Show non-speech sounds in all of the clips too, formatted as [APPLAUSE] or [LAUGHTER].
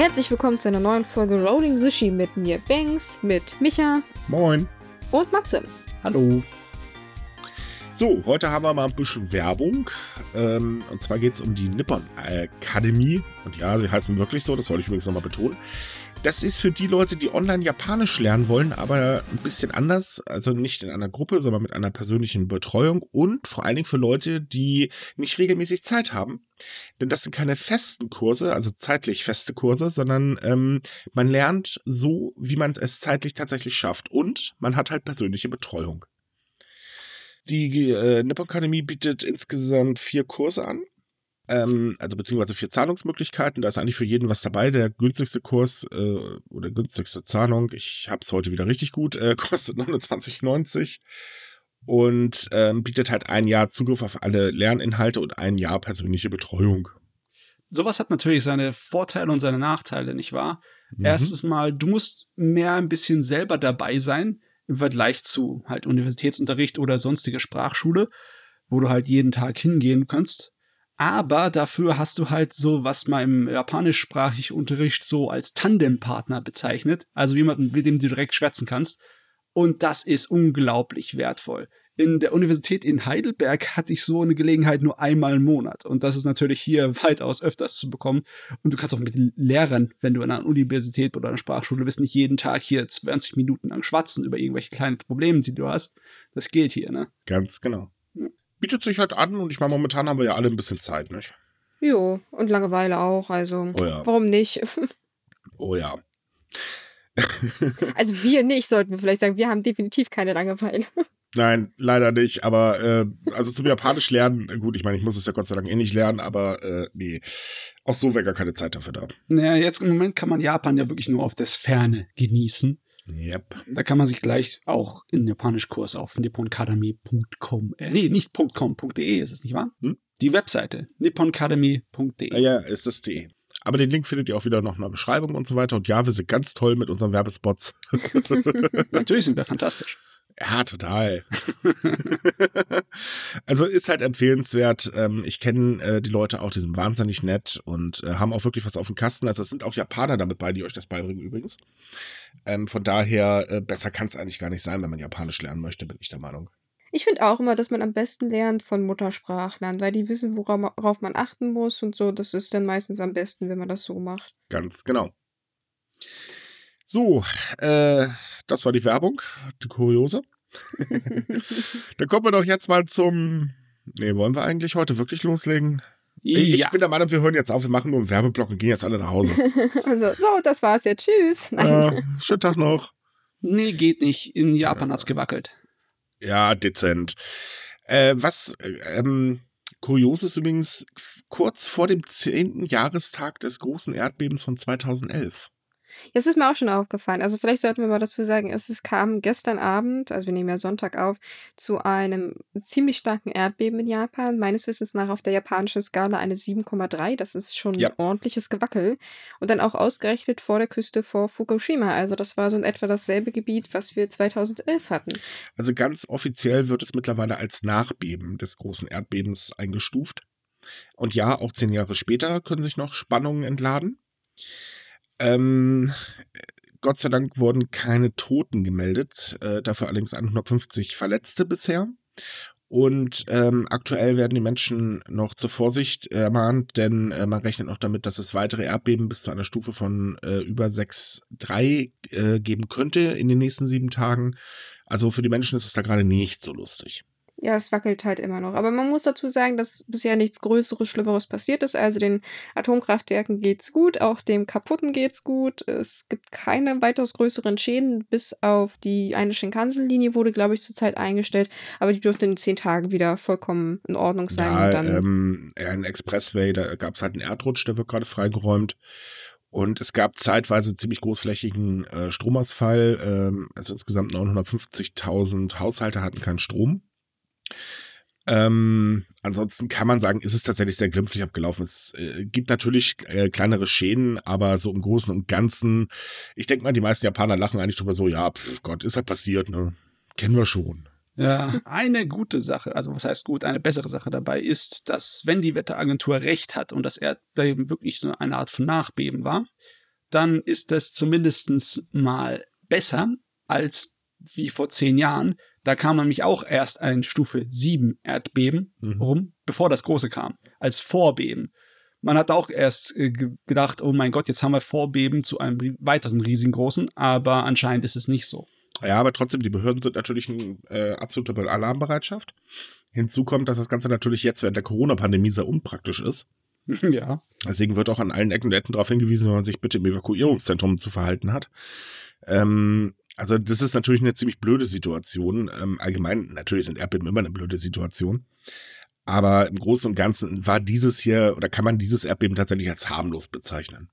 Herzlich willkommen zu einer neuen Folge Rolling Sushi mit mir, Banks, mit Micha Moin. und Matze. Hallo. So, heute haben wir mal ein bisschen Werbung. Ähm, und zwar geht es um die Nippon Academy. Und ja, sie heißen wirklich so, das soll ich übrigens nochmal betonen. Das ist für die Leute, die online Japanisch lernen wollen, aber ein bisschen anders. Also nicht in einer Gruppe, sondern mit einer persönlichen Betreuung. Und vor allen Dingen für Leute, die nicht regelmäßig Zeit haben. Denn das sind keine festen Kurse, also zeitlich feste Kurse, sondern ähm, man lernt so, wie man es zeitlich tatsächlich schafft. Und man hat halt persönliche Betreuung. Die äh, Nippon Akademie bietet insgesamt vier Kurse an. Ähm, also beziehungsweise vier Zahlungsmöglichkeiten. Da ist eigentlich für jeden was dabei. Der günstigste Kurs äh, oder günstigste Zahlung, ich habe es heute wieder richtig gut, äh, [LAUGHS] kostet 29,90 und ähm, bietet halt ein Jahr Zugriff auf alle Lerninhalte und ein Jahr persönliche Betreuung. Sowas hat natürlich seine Vorteile und seine Nachteile, nicht wahr? Mhm. Erstens mal, du musst mehr ein bisschen selber dabei sein im Vergleich zu halt Universitätsunterricht oder sonstige Sprachschule, wo du halt jeden Tag hingehen kannst. Aber dafür hast du halt so, was man im japanischsprachigen Unterricht so als Tandempartner bezeichnet. Also jemanden, mit dem du direkt schwätzen kannst. Und das ist unglaublich wertvoll. In der Universität in Heidelberg hatte ich so eine Gelegenheit nur einmal im Monat. Und das ist natürlich hier [LAUGHS] weitaus öfters zu bekommen. Und du kannst auch mit den Lehrern, wenn du an einer Universität oder einer Sprachschule bist, nicht jeden Tag hier 20 Minuten lang schwatzen über irgendwelche kleinen Probleme, die du hast. Das geht hier, ne? Ganz genau bietet sich halt an und ich meine, momentan haben wir ja alle ein bisschen Zeit, nicht? Jo, und Langeweile auch, also oh ja. warum nicht? [LAUGHS] oh ja. also wir nicht, sollten wir vielleicht sagen. Wir haben definitiv keine Langeweile. [LAUGHS] Nein, leider nicht. Aber äh, also zum Japanisch lernen, gut, ich meine, ich muss es ja Gott sei Dank eh nicht lernen, aber äh, nee, auch so wäre gar keine Zeit dafür da. Naja, jetzt im Moment kann man Japan ja wirklich nur auf das Ferne genießen. Yep. Da kann man sich gleich auch in Japanischkurs auf nipponcademy.com, äh, nee, nicht .com.de ist es nicht wahr? Hm? Die Webseite nipponcademy.de. Ja, ja, ist das de. Aber den Link findet ihr auch wieder noch in der Beschreibung und so weiter. Und ja, wir sind ganz toll mit unseren Werbespots. [LAUGHS] [LAUGHS] Natürlich sind wir fantastisch. Ja, total. [LAUGHS] also ist halt empfehlenswert. Ähm, ich kenne äh, die Leute auch, die sind wahnsinnig nett und äh, haben auch wirklich was auf dem Kasten. Also es sind auch Japaner damit bei, die euch das beibringen übrigens. Ähm, von daher, äh, besser kann es eigentlich gar nicht sein, wenn man Japanisch lernen möchte, bin ich der Meinung. Ich finde auch immer, dass man am besten lernt von Muttersprachlern, weil die wissen, worauf man achten muss und so. Das ist dann meistens am besten, wenn man das so macht. Ganz genau. So, äh, das war die Werbung, die Kuriose. [LAUGHS] Dann kommen wir doch jetzt mal zum. Nee, wollen wir eigentlich heute wirklich loslegen? Ja. Ich bin der Meinung, wir hören jetzt auf, wir machen nur einen Werbeblock und gehen jetzt alle nach Hause. [LAUGHS] also, so, das war's jetzt. Tschüss. Äh, schönen Tag noch. Nee, geht nicht. In Japan hat's gewackelt. Ja, dezent. Äh, was ähm, kurios ist übrigens, kurz vor dem 10. Jahrestag des großen Erdbebens von 2011. Jetzt ist mir auch schon aufgefallen. Also vielleicht sollten wir mal dazu sagen, es kam gestern Abend, also wir nehmen ja Sonntag auf, zu einem ziemlich starken Erdbeben in Japan. Meines Wissens nach auf der japanischen Skala eine 7,3. Das ist schon ja. ein ordentliches Gewackel. Und dann auch ausgerechnet vor der Küste vor Fukushima. Also das war so in etwa dasselbe Gebiet, was wir 2011 hatten. Also ganz offiziell wird es mittlerweile als Nachbeben des großen Erdbebens eingestuft. Und ja, auch zehn Jahre später können sich noch Spannungen entladen. Ähm, Gott sei Dank wurden keine Toten gemeldet, äh, dafür allerdings 150 Verletzte bisher. Und ähm, aktuell werden die Menschen noch zur Vorsicht ermahnt, denn äh, man rechnet noch damit, dass es weitere Erdbeben bis zu einer Stufe von äh, über 6,3 äh, geben könnte in den nächsten sieben Tagen. Also für die Menschen ist es da gerade nicht so lustig. Ja, es wackelt halt immer noch. Aber man muss dazu sagen, dass bisher nichts Größeres, Schlimmeres passiert ist. Also den Atomkraftwerken geht's gut, auch dem kaputten geht's gut. Es gibt keine weitaus größeren Schäden, bis auf die eine Shinkansen-Linie wurde, glaube ich, zurzeit eingestellt. Aber die dürfte in zehn Tagen wieder vollkommen in Ordnung sein. Ja, dann ähm, ein Expressway, da gab es halt einen Erdrutsch, der wird gerade freigeräumt. Und es gab zeitweise ziemlich großflächigen äh, Stromausfall. Ähm, also insgesamt 950.000 Haushalte hatten keinen Strom. Ähm, ansonsten kann man sagen, ist es tatsächlich sehr glimpflich abgelaufen. Es äh, gibt natürlich äh, kleinere Schäden, aber so im Großen und Ganzen, ich denke mal, die meisten Japaner lachen eigentlich drüber so, ja, pf, Gott, ist halt passiert, ne? Kennen wir schon. Ja, eine gute Sache, also was heißt gut, eine bessere Sache dabei ist, dass wenn die Wetteragentur recht hat und das Erdbeben wirklich so eine Art von Nachbeben war, dann ist das zumindest mal besser als wie vor zehn Jahren. Da kam nämlich auch erst ein Stufe 7 Erdbeben mhm. rum, bevor das große kam, als Vorbeben. Man hat auch erst äh, gedacht, oh mein Gott, jetzt haben wir Vorbeben zu einem weiteren riesengroßen, aber anscheinend ist es nicht so. Ja, aber trotzdem, die Behörden sind natürlich in äh, absoluter Alarmbereitschaft. Hinzu kommt, dass das Ganze natürlich jetzt während der Corona-Pandemie sehr unpraktisch ist. [LAUGHS] Ja. Deswegen wird auch an allen Ecken und Enden darauf hingewiesen, wenn man sich bitte im Evakuierungszentrum zu verhalten hat. Ähm, also das ist natürlich eine ziemlich blöde Situation. Ähm, allgemein, natürlich sind Erdbeben immer eine blöde Situation. Aber im Großen und Ganzen war dieses hier, oder kann man dieses Erdbeben tatsächlich als harmlos bezeichnen.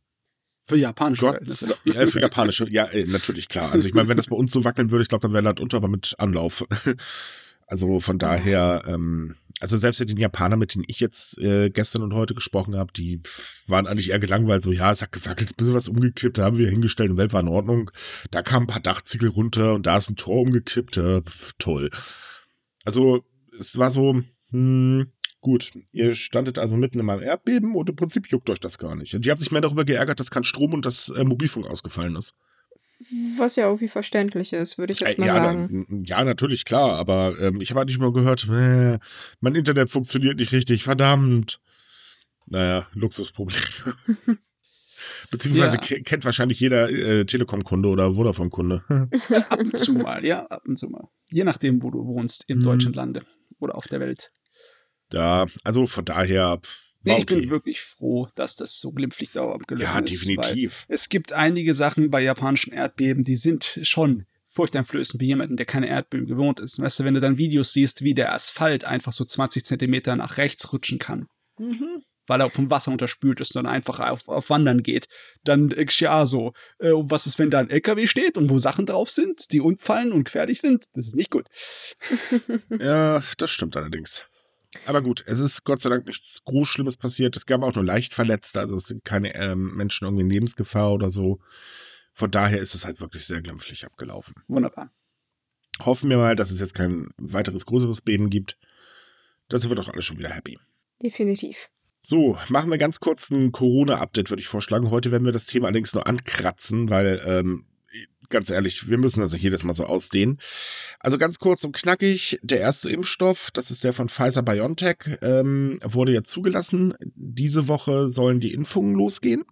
Für japanische Gott, ja, für japanische, ja, äh, natürlich klar. Also ich meine, wenn das bei uns so wackeln würde, ich glaube, dann wäre Land unter, aber mit Anlauf. Also von daher, ähm, also selbst den Japanern, mit denen ich jetzt äh, gestern und heute gesprochen habe, die waren eigentlich eher gelangweilt, so ja, es hat gewackelt, ein bisschen was umgekippt, da haben wir hingestellt, die Welt war in Ordnung. Da kamen ein paar Dachziegel runter und da ist ein Tor umgekippt, pf, toll. Also es war so, hm, gut, ihr standet also mitten in einem Erdbeben und im Prinzip juckt euch das gar nicht. Und die haben sich mehr darüber geärgert, dass kein Strom und das äh, Mobilfunk ausgefallen ist. Was ja irgendwie verständlich ist, würde ich jetzt äh, mal ja, sagen. Na, ja, natürlich, klar, aber ähm, ich habe halt nicht mal gehört, äh, mein Internet funktioniert nicht richtig, verdammt. Naja, Luxusproblem. [LAUGHS] Beziehungsweise ja. kennt wahrscheinlich jeder äh, Telekom-Kunde oder Vodafone-Kunde. [LAUGHS] ab und zu mal, ja, ab und zu mal. Je nachdem, wo du wohnst, im hm. deutschen Lande oder auf der Welt. Da, also von daher, pff, Nee, ich bin wirklich froh, dass das so glimpflich da abgelaufen ja, ist. Ja, definitiv. Es gibt einige Sachen bei japanischen Erdbeben, die sind schon furchteinflößend wie jemanden, der keine Erdbeben gewohnt ist. Weißt du, wenn du dann Videos siehst, wie der Asphalt einfach so 20 Zentimeter nach rechts rutschen kann. Mhm. Weil er vom Wasser unterspült ist und dann einfach auf, auf Wandern geht. Dann ist ja so, äh, was ist, wenn da ein LKW steht und wo Sachen drauf sind, die umfallen und gefährlich sind? Das ist nicht gut. [LAUGHS] ja, das stimmt allerdings. Aber gut, es ist Gott sei Dank nichts groß Schlimmes passiert. Es gab auch nur leicht Verletzte, also es sind keine ähm, Menschen irgendwie in Lebensgefahr oder so. Von daher ist es halt wirklich sehr glimpflich abgelaufen. Wunderbar. Hoffen wir mal, dass es jetzt kein weiteres größeres Beben gibt. Da sind wir doch alle schon wieder happy. Definitiv. So, machen wir ganz kurz ein Corona-Update, würde ich vorschlagen. Heute werden wir das Thema allerdings nur ankratzen, weil ähm, ganz ehrlich, wir müssen das also jedes Mal so ausdehnen. Also ganz kurz und knackig, der erste Impfstoff, das ist der von Pfizer BioNTech, ähm, wurde ja zugelassen. Diese Woche sollen die Impfungen losgehen.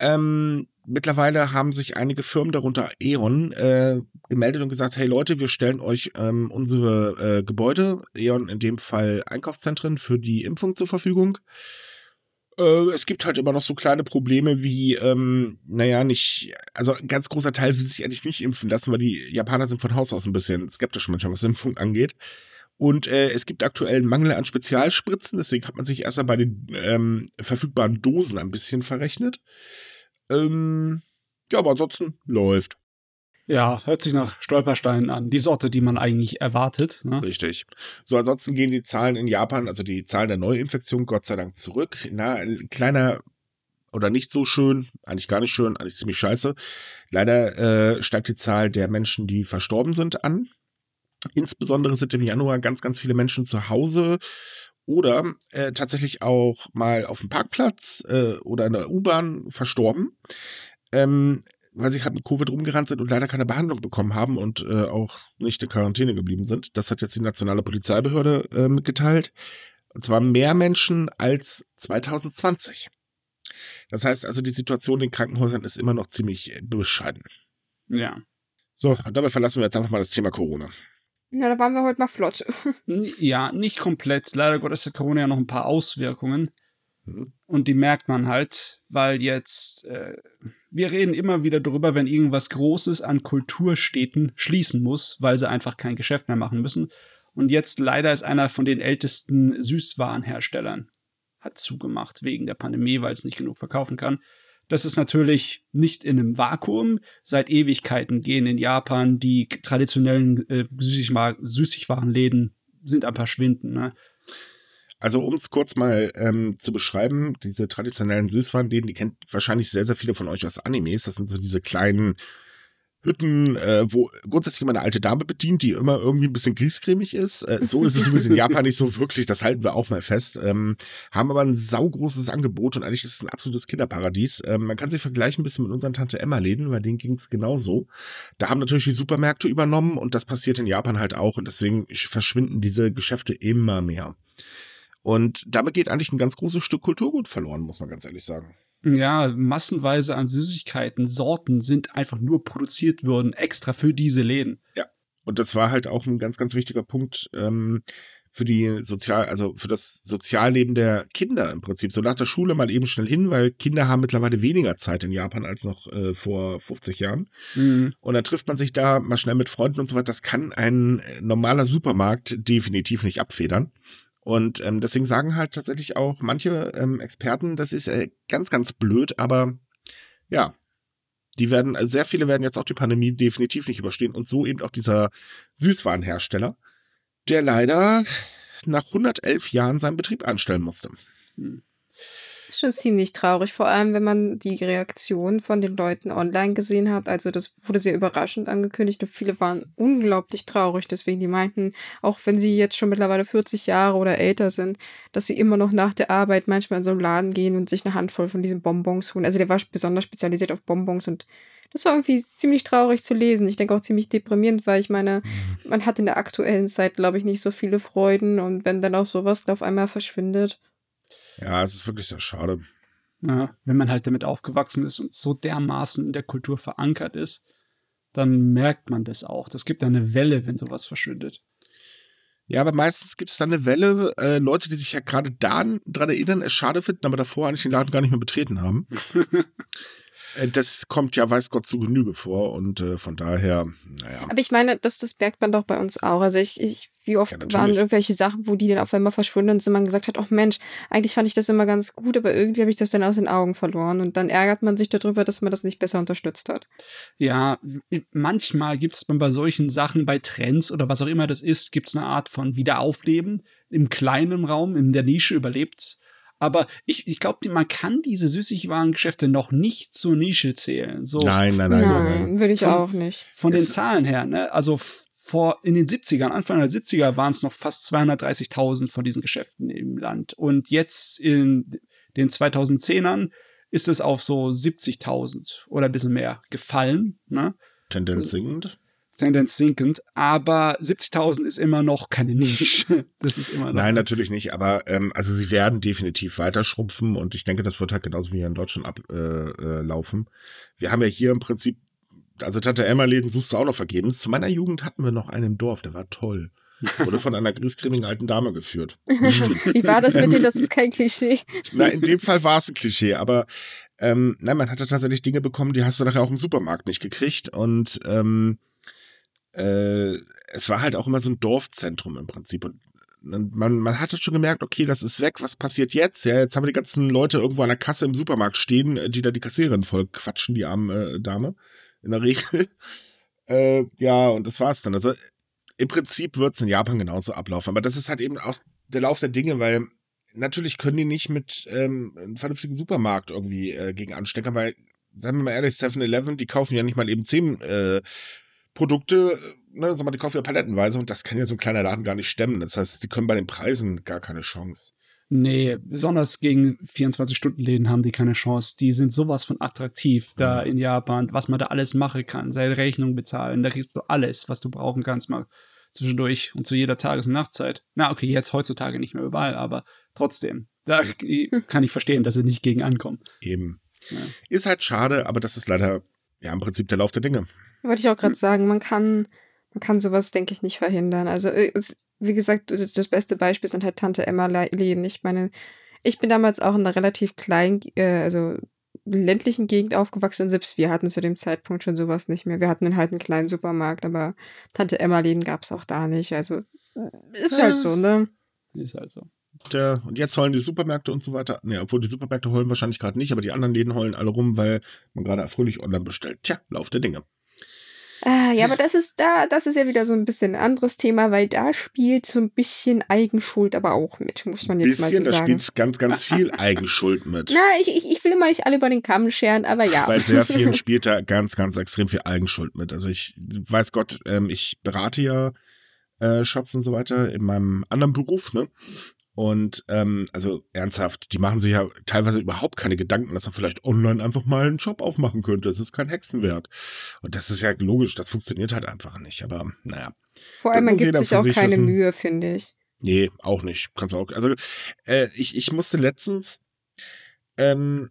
Ähm, mittlerweile haben sich einige Firmen, darunter E.ON, äh, gemeldet und gesagt, hey Leute, wir stellen euch ähm, unsere äh, Gebäude, E.ON in dem Fall Einkaufszentren, für die Impfung zur Verfügung. Äh, es gibt halt immer noch so kleine Probleme wie, ähm, naja, nicht, also ein ganz großer Teil will sich eigentlich nicht impfen lassen, weil die Japaner sind von Haus aus ein bisschen skeptisch manchmal, was Impfung angeht. Und äh, es gibt aktuell einen Mangel an Spezialspritzen, deswegen hat man sich erst bei den ähm, verfügbaren Dosen ein bisschen verrechnet. Ähm, ja, aber ansonsten läuft. Ja, hört sich nach Stolpersteinen an. Die Sorte, die man eigentlich erwartet. Ne? Richtig. So, ansonsten gehen die Zahlen in Japan, also die Zahlen der Neuinfektionen, Gott sei Dank zurück. Na, ein kleiner oder nicht so schön, eigentlich gar nicht schön, eigentlich ziemlich scheiße. Leider äh, steigt die Zahl der Menschen, die verstorben sind, an. Insbesondere sind im Januar ganz, ganz viele Menschen zu Hause oder äh, tatsächlich auch mal auf dem Parkplatz äh, oder in der U-Bahn verstorben. Ähm, weil sie halt mit Covid rumgerannt sind und leider keine Behandlung bekommen haben und äh, auch nicht in Quarantäne geblieben sind. Das hat jetzt die nationale Polizeibehörde äh, mitgeteilt. Und zwar mehr Menschen als 2020. Das heißt also, die Situation in den Krankenhäusern ist immer noch ziemlich äh, bescheiden. Ja. So, und damit verlassen wir jetzt einfach mal das Thema Corona. Ja, da waren wir heute mal flott. [LAUGHS] ja, nicht komplett. Leider Gottes hat Corona ja noch ein paar Auswirkungen. Mhm. Und die merkt man halt, weil jetzt äh, wir reden immer wieder darüber, wenn irgendwas Großes an Kulturstädten schließen muss, weil sie einfach kein Geschäft mehr machen müssen. Und jetzt leider ist einer von den ältesten Süßwarenherstellern hat zugemacht wegen der Pandemie, weil es nicht genug verkaufen kann. Das ist natürlich nicht in einem Vakuum. Seit Ewigkeiten gehen in Japan die traditionellen äh, Süßigwarenläden sind am Verschwinden. Ne? Also um es kurz mal ähm, zu beschreiben, diese traditionellen Süßwarenläden, die kennt wahrscheinlich sehr, sehr viele von euch aus Animes. Das sind so diese kleinen Hütten, äh, wo grundsätzlich immer eine alte Dame bedient, die immer irgendwie ein bisschen griesgrämig ist. Äh, so ist es übrigens in Japan nicht so wirklich, das halten wir auch mal fest. Ähm, haben aber ein saugroßes Angebot und eigentlich ist es ein absolutes Kinderparadies. Ähm, man kann sich vergleichen ein bisschen mit unseren Tante Emma-Läden, bei denen ging es genauso. Da haben natürlich die Supermärkte übernommen und das passiert in Japan halt auch und deswegen verschwinden diese Geschäfte immer mehr. Und damit geht eigentlich ein ganz großes Stück Kulturgut verloren, muss man ganz ehrlich sagen. Ja, massenweise an Süßigkeiten, Sorten sind einfach nur produziert worden, extra für diese Läden. Ja. Und das war halt auch ein ganz, ganz wichtiger Punkt ähm, für die Sozial, also für das Sozialleben der Kinder im Prinzip. So nach der Schule mal eben schnell hin, weil Kinder haben mittlerweile weniger Zeit in Japan als noch äh, vor 50 Jahren. Mhm. Und dann trifft man sich da mal schnell mit Freunden und so weiter. Das kann ein normaler Supermarkt definitiv nicht abfedern. Und ähm, deswegen sagen halt tatsächlich auch manche ähm, Experten, das ist äh, ganz, ganz blöd, aber ja, die werden, also sehr viele werden jetzt auch die Pandemie definitiv nicht überstehen und so eben auch dieser Süßwarenhersteller, der leider nach 111 Jahren seinen Betrieb einstellen musste. Hm. Ist schon ziemlich traurig, vor allem wenn man die Reaktion von den Leuten online gesehen hat. Also das wurde sehr überraschend angekündigt und viele waren unglaublich traurig. Deswegen die meinten, auch wenn sie jetzt schon mittlerweile 40 Jahre oder älter sind, dass sie immer noch nach der Arbeit manchmal in so einen Laden gehen und sich eine Handvoll von diesen Bonbons holen. Also der war besonders spezialisiert auf Bonbons und das war irgendwie ziemlich traurig zu lesen. Ich denke auch ziemlich deprimierend, weil ich meine, mhm. man hat in der aktuellen Zeit, glaube ich, nicht so viele Freuden und wenn dann auch sowas auf einmal verschwindet. Ja, es ist wirklich sehr schade. Ja, wenn man halt damit aufgewachsen ist und so dermaßen in der Kultur verankert ist, dann merkt man das auch. Das gibt eine Welle, wenn sowas verschwindet. Ja, aber meistens gibt es dann eine Welle, äh, Leute, die sich ja gerade daran erinnern, es schade finden, aber davor eigentlich den Laden gar nicht mehr betreten haben. [LAUGHS] Äh, das kommt ja, weiß Gott, zu Genüge vor und äh, von daher, naja. Aber ich meine, das, das merkt man doch bei uns auch. Also ich, ich wie oft ja, waren irgendwelche Sachen, wo die dann auf einmal verschwunden sind, man gesagt hat, oh Mensch, eigentlich fand ich das immer ganz gut, aber irgendwie habe ich das dann aus den Augen verloren und dann ärgert man sich darüber, dass man das nicht besser unterstützt hat. Ja, manchmal gibt es bei solchen Sachen, bei Trends oder was auch immer das ist, gibt es eine Art von Wiederaufleben. Im kleinen Raum, in der Nische überlebt's. Aber ich, ich glaube, man kann diese Süßigwarengeschäfte noch nicht zur Nische zählen. So, nein, nein, nein. Nein, würde ich von, auch nicht. Von den Zahlen her, ne? Also vor, in den 70ern, Anfang der 70er waren es noch fast 230.000 von diesen Geschäften im Land. Und jetzt in den 2010ern ist es auf so 70.000 oder ein bisschen mehr gefallen. Ne? Tendenz sinkend. Tendenz sinkend, aber 70.000 ist immer noch keine Nische. [LAUGHS] Das ist immer noch. Nein, natürlich nicht, aber ähm, also sie werden definitiv weiter schrumpfen und ich denke, das wird halt genauso wie hier in Deutschland ablaufen. Äh, äh, Wir haben ja hier im Prinzip, also Tante Emma-Läden suchst du auch noch vergebens. Zu meiner Jugend hatten wir noch einen im Dorf, der war toll. [LAUGHS] Wurde von einer griesgrämigen alten Dame geführt. [LAUGHS] Wie war das mit dem? Das ist kein Klischee. Na, in dem Fall war es ein Klischee, aber ähm, nein, man hatte tatsächlich Dinge bekommen, die hast du nachher auch im Supermarkt nicht gekriegt. Und ähm, äh, es war halt auch immer so ein Dorfzentrum im Prinzip. Und man, man hatte schon gemerkt, okay, das ist weg, was passiert jetzt? Ja, jetzt haben wir die ganzen Leute irgendwo an der Kasse im Supermarkt stehen, die da die Kassiererin voll quatschen, die arme äh, Dame, in der Regel. [LAUGHS] äh, ja, und das war's dann. Also im Prinzip wird's in Japan genauso ablaufen, aber das ist halt eben auch der Lauf der Dinge, weil natürlich können die nicht mit ähm, einem vernünftigen Supermarkt irgendwie äh, gegen anstecken, weil, sagen wir mal ehrlich, 7-Eleven, die kaufen ja nicht mal eben zehn äh, Produkte, ne, sag mal, die kaufen ja palettenweise und das kann ja so ein kleiner Laden gar nicht stemmen. Das heißt, die können bei den Preisen gar keine Chance. Nee, besonders gegen 24-Stunden-Läden haben die keine Chance. Die sind sowas von attraktiv da mhm. in Japan, was man da alles machen kann. Seine Rechnung bezahlen, da kriegst du alles, was du brauchen kannst, mal zwischendurch und zu jeder Tages- und Nachtzeit. Na, okay, jetzt heutzutage nicht mehr überall, aber trotzdem, da [LAUGHS] kann ich verstehen, dass sie nicht gegen ankommen. Eben. Ja. Ist halt schade, aber das ist leider ja im Prinzip der Lauf der Dinge. Wollte ich auch gerade sagen, man kann, man kann sowas, denke ich, nicht verhindern. Also, äh, wie gesagt, das beste Beispiel sind halt Tante Emma Lehen. Ich meine, ich bin damals auch in einer relativ kleinen, äh, also ländlichen Gegend aufgewachsen und selbst wir hatten zu dem Zeitpunkt schon sowas nicht mehr. Wir hatten halt einen kleinen Supermarkt, aber Tante Emma Läden gab es auch da nicht. Also ist halt so, ne? Ist halt so. Der, und jetzt heulen die Supermärkte und so weiter. Ne, obwohl die Supermärkte heulen wahrscheinlich gerade nicht, aber die anderen Läden heulen alle rum, weil man gerade fröhlich online bestellt. Tja, Lauf der Dinge. Ah, ja, aber das ist da, das ist ja wieder so ein bisschen ein anderes Thema, weil da spielt so ein bisschen Eigenschuld aber auch mit, muss man jetzt bisschen, mal so sagen. Da spielt ganz, ganz viel [LAUGHS] Eigenschuld mit. Na, ich, ich, ich will immer nicht alle über den Kamm scheren, aber ja. Bei sehr vielen [LAUGHS] spielt da ganz, ganz extrem viel Eigenschuld mit. Also ich weiß Gott, ähm, ich berate ja äh, Shops und so weiter in meinem anderen Beruf, ne? Und ähm, also ernsthaft, die machen sich ja teilweise überhaupt keine Gedanken, dass man vielleicht online einfach mal einen Shop aufmachen könnte. Das ist kein Hexenwerk. Und das ist ja logisch, das funktioniert halt einfach nicht. Aber naja. Vor allem, man gibt sich auch sich keine wissen. Mühe, finde ich. Nee, auch nicht. Kannst auch. Also äh, ich, ich musste letztens, ähm,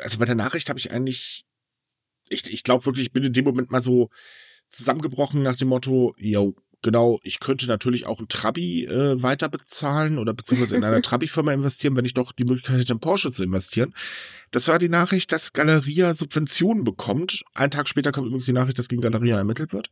also bei der Nachricht habe ich eigentlich, ich, ich glaube wirklich, ich bin in dem Moment mal so zusammengebrochen nach dem Motto, yo, Genau, ich könnte natürlich auch ein Trabi äh, weiter bezahlen oder beziehungsweise in einer [LAUGHS] Trabi-Firma investieren, wenn ich doch die Möglichkeit hätte, in Porsche zu investieren. Das war die Nachricht, dass Galeria Subventionen bekommt. Einen Tag später kommt übrigens die Nachricht, dass gegen Galeria ermittelt wird.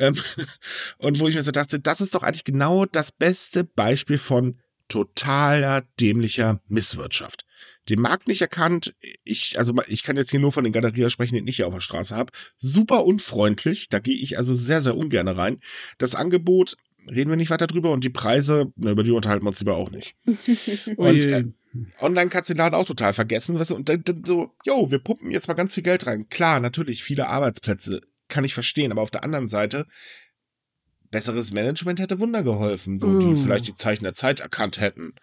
Ähm, [LAUGHS] und wo ich mir so dachte, das ist doch eigentlich genau das beste Beispiel von totaler dämlicher Misswirtschaft den Markt nicht erkannt. Ich, also ich kann jetzt hier nur von den Galeria sprechen, den ich hier auf der Straße habe. Super unfreundlich. Da gehe ich also sehr, sehr ungern rein. Das Angebot, reden wir nicht weiter drüber und die Preise, na, über die unterhalten wir uns lieber auch nicht. [LAUGHS] und äh, online kannst du den Laden auch total vergessen. Weißt du, und dann, dann so, yo, wir pumpen jetzt mal ganz viel Geld rein. Klar, natürlich, viele Arbeitsplätze, kann ich verstehen, aber auf der anderen Seite, besseres Management hätte Wunder geholfen, so, mm. die vielleicht die Zeichen der Zeit erkannt hätten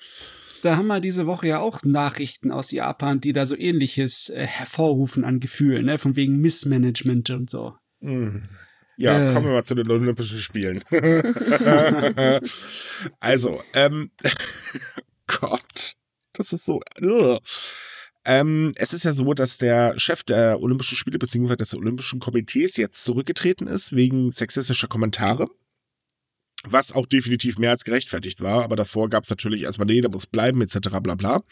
da haben wir diese Woche ja auch Nachrichten aus Japan, die da so ähnliches äh, hervorrufen an Gefühlen, ne? von wegen Missmanagement und so. Mhm. Ja, äh. kommen wir mal zu den Olympischen Spielen. [LAUGHS] also, ähm, [LAUGHS] Gott, das ist so. Ähm, es ist ja so, dass der Chef der Olympischen Spiele bzw. des Olympischen Komitees jetzt zurückgetreten ist wegen sexistischer Kommentare was auch definitiv mehr als gerechtfertigt war. Aber davor gab es natürlich erstmal, nee, der muss bleiben, etc. bla bla.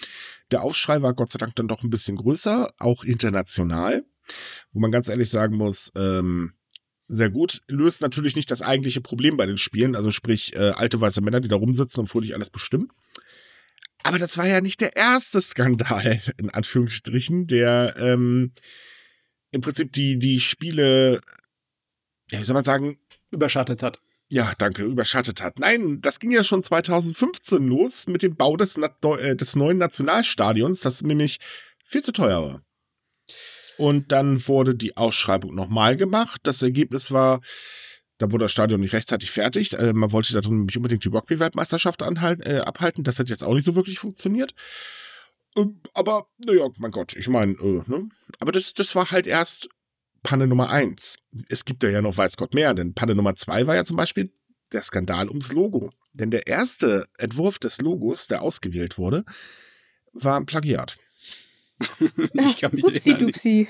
Der Aufschrei war Gott sei Dank dann doch ein bisschen größer, auch international, wo man ganz ehrlich sagen muss, ähm, sehr gut. Löst natürlich nicht das eigentliche Problem bei den Spielen, also sprich äh, alte weiße Männer, die da rumsitzen und fröhlich alles bestimmen. Aber das war ja nicht der erste Skandal, [LAUGHS] in Anführungsstrichen, der ähm, im Prinzip die, die Spiele, ja, wie soll man sagen, überschattet hat ja, danke, überschattet hat. Nein, das ging ja schon 2015 los mit dem Bau des, äh, des neuen Nationalstadions, das nämlich viel zu teuer war. Und dann wurde die Ausschreibung nochmal gemacht. Das Ergebnis war, da wurde das Stadion nicht rechtzeitig fertig. Äh, man wollte da drin nämlich unbedingt die Rugby-Weltmeisterschaft äh, abhalten. Das hat jetzt auch nicht so wirklich funktioniert. Ähm, aber, naja, mein Gott, ich meine, äh, ne? Aber das, das war halt erst Panne Nummer eins. Es gibt ja noch weiß Gott mehr, denn Panne Nummer zwei war ja zum Beispiel der Skandal ums Logo. Denn der erste Entwurf des Logos, der ausgewählt wurde, war ein Plagiat. [LAUGHS] ich kann mich Upsi dupsi.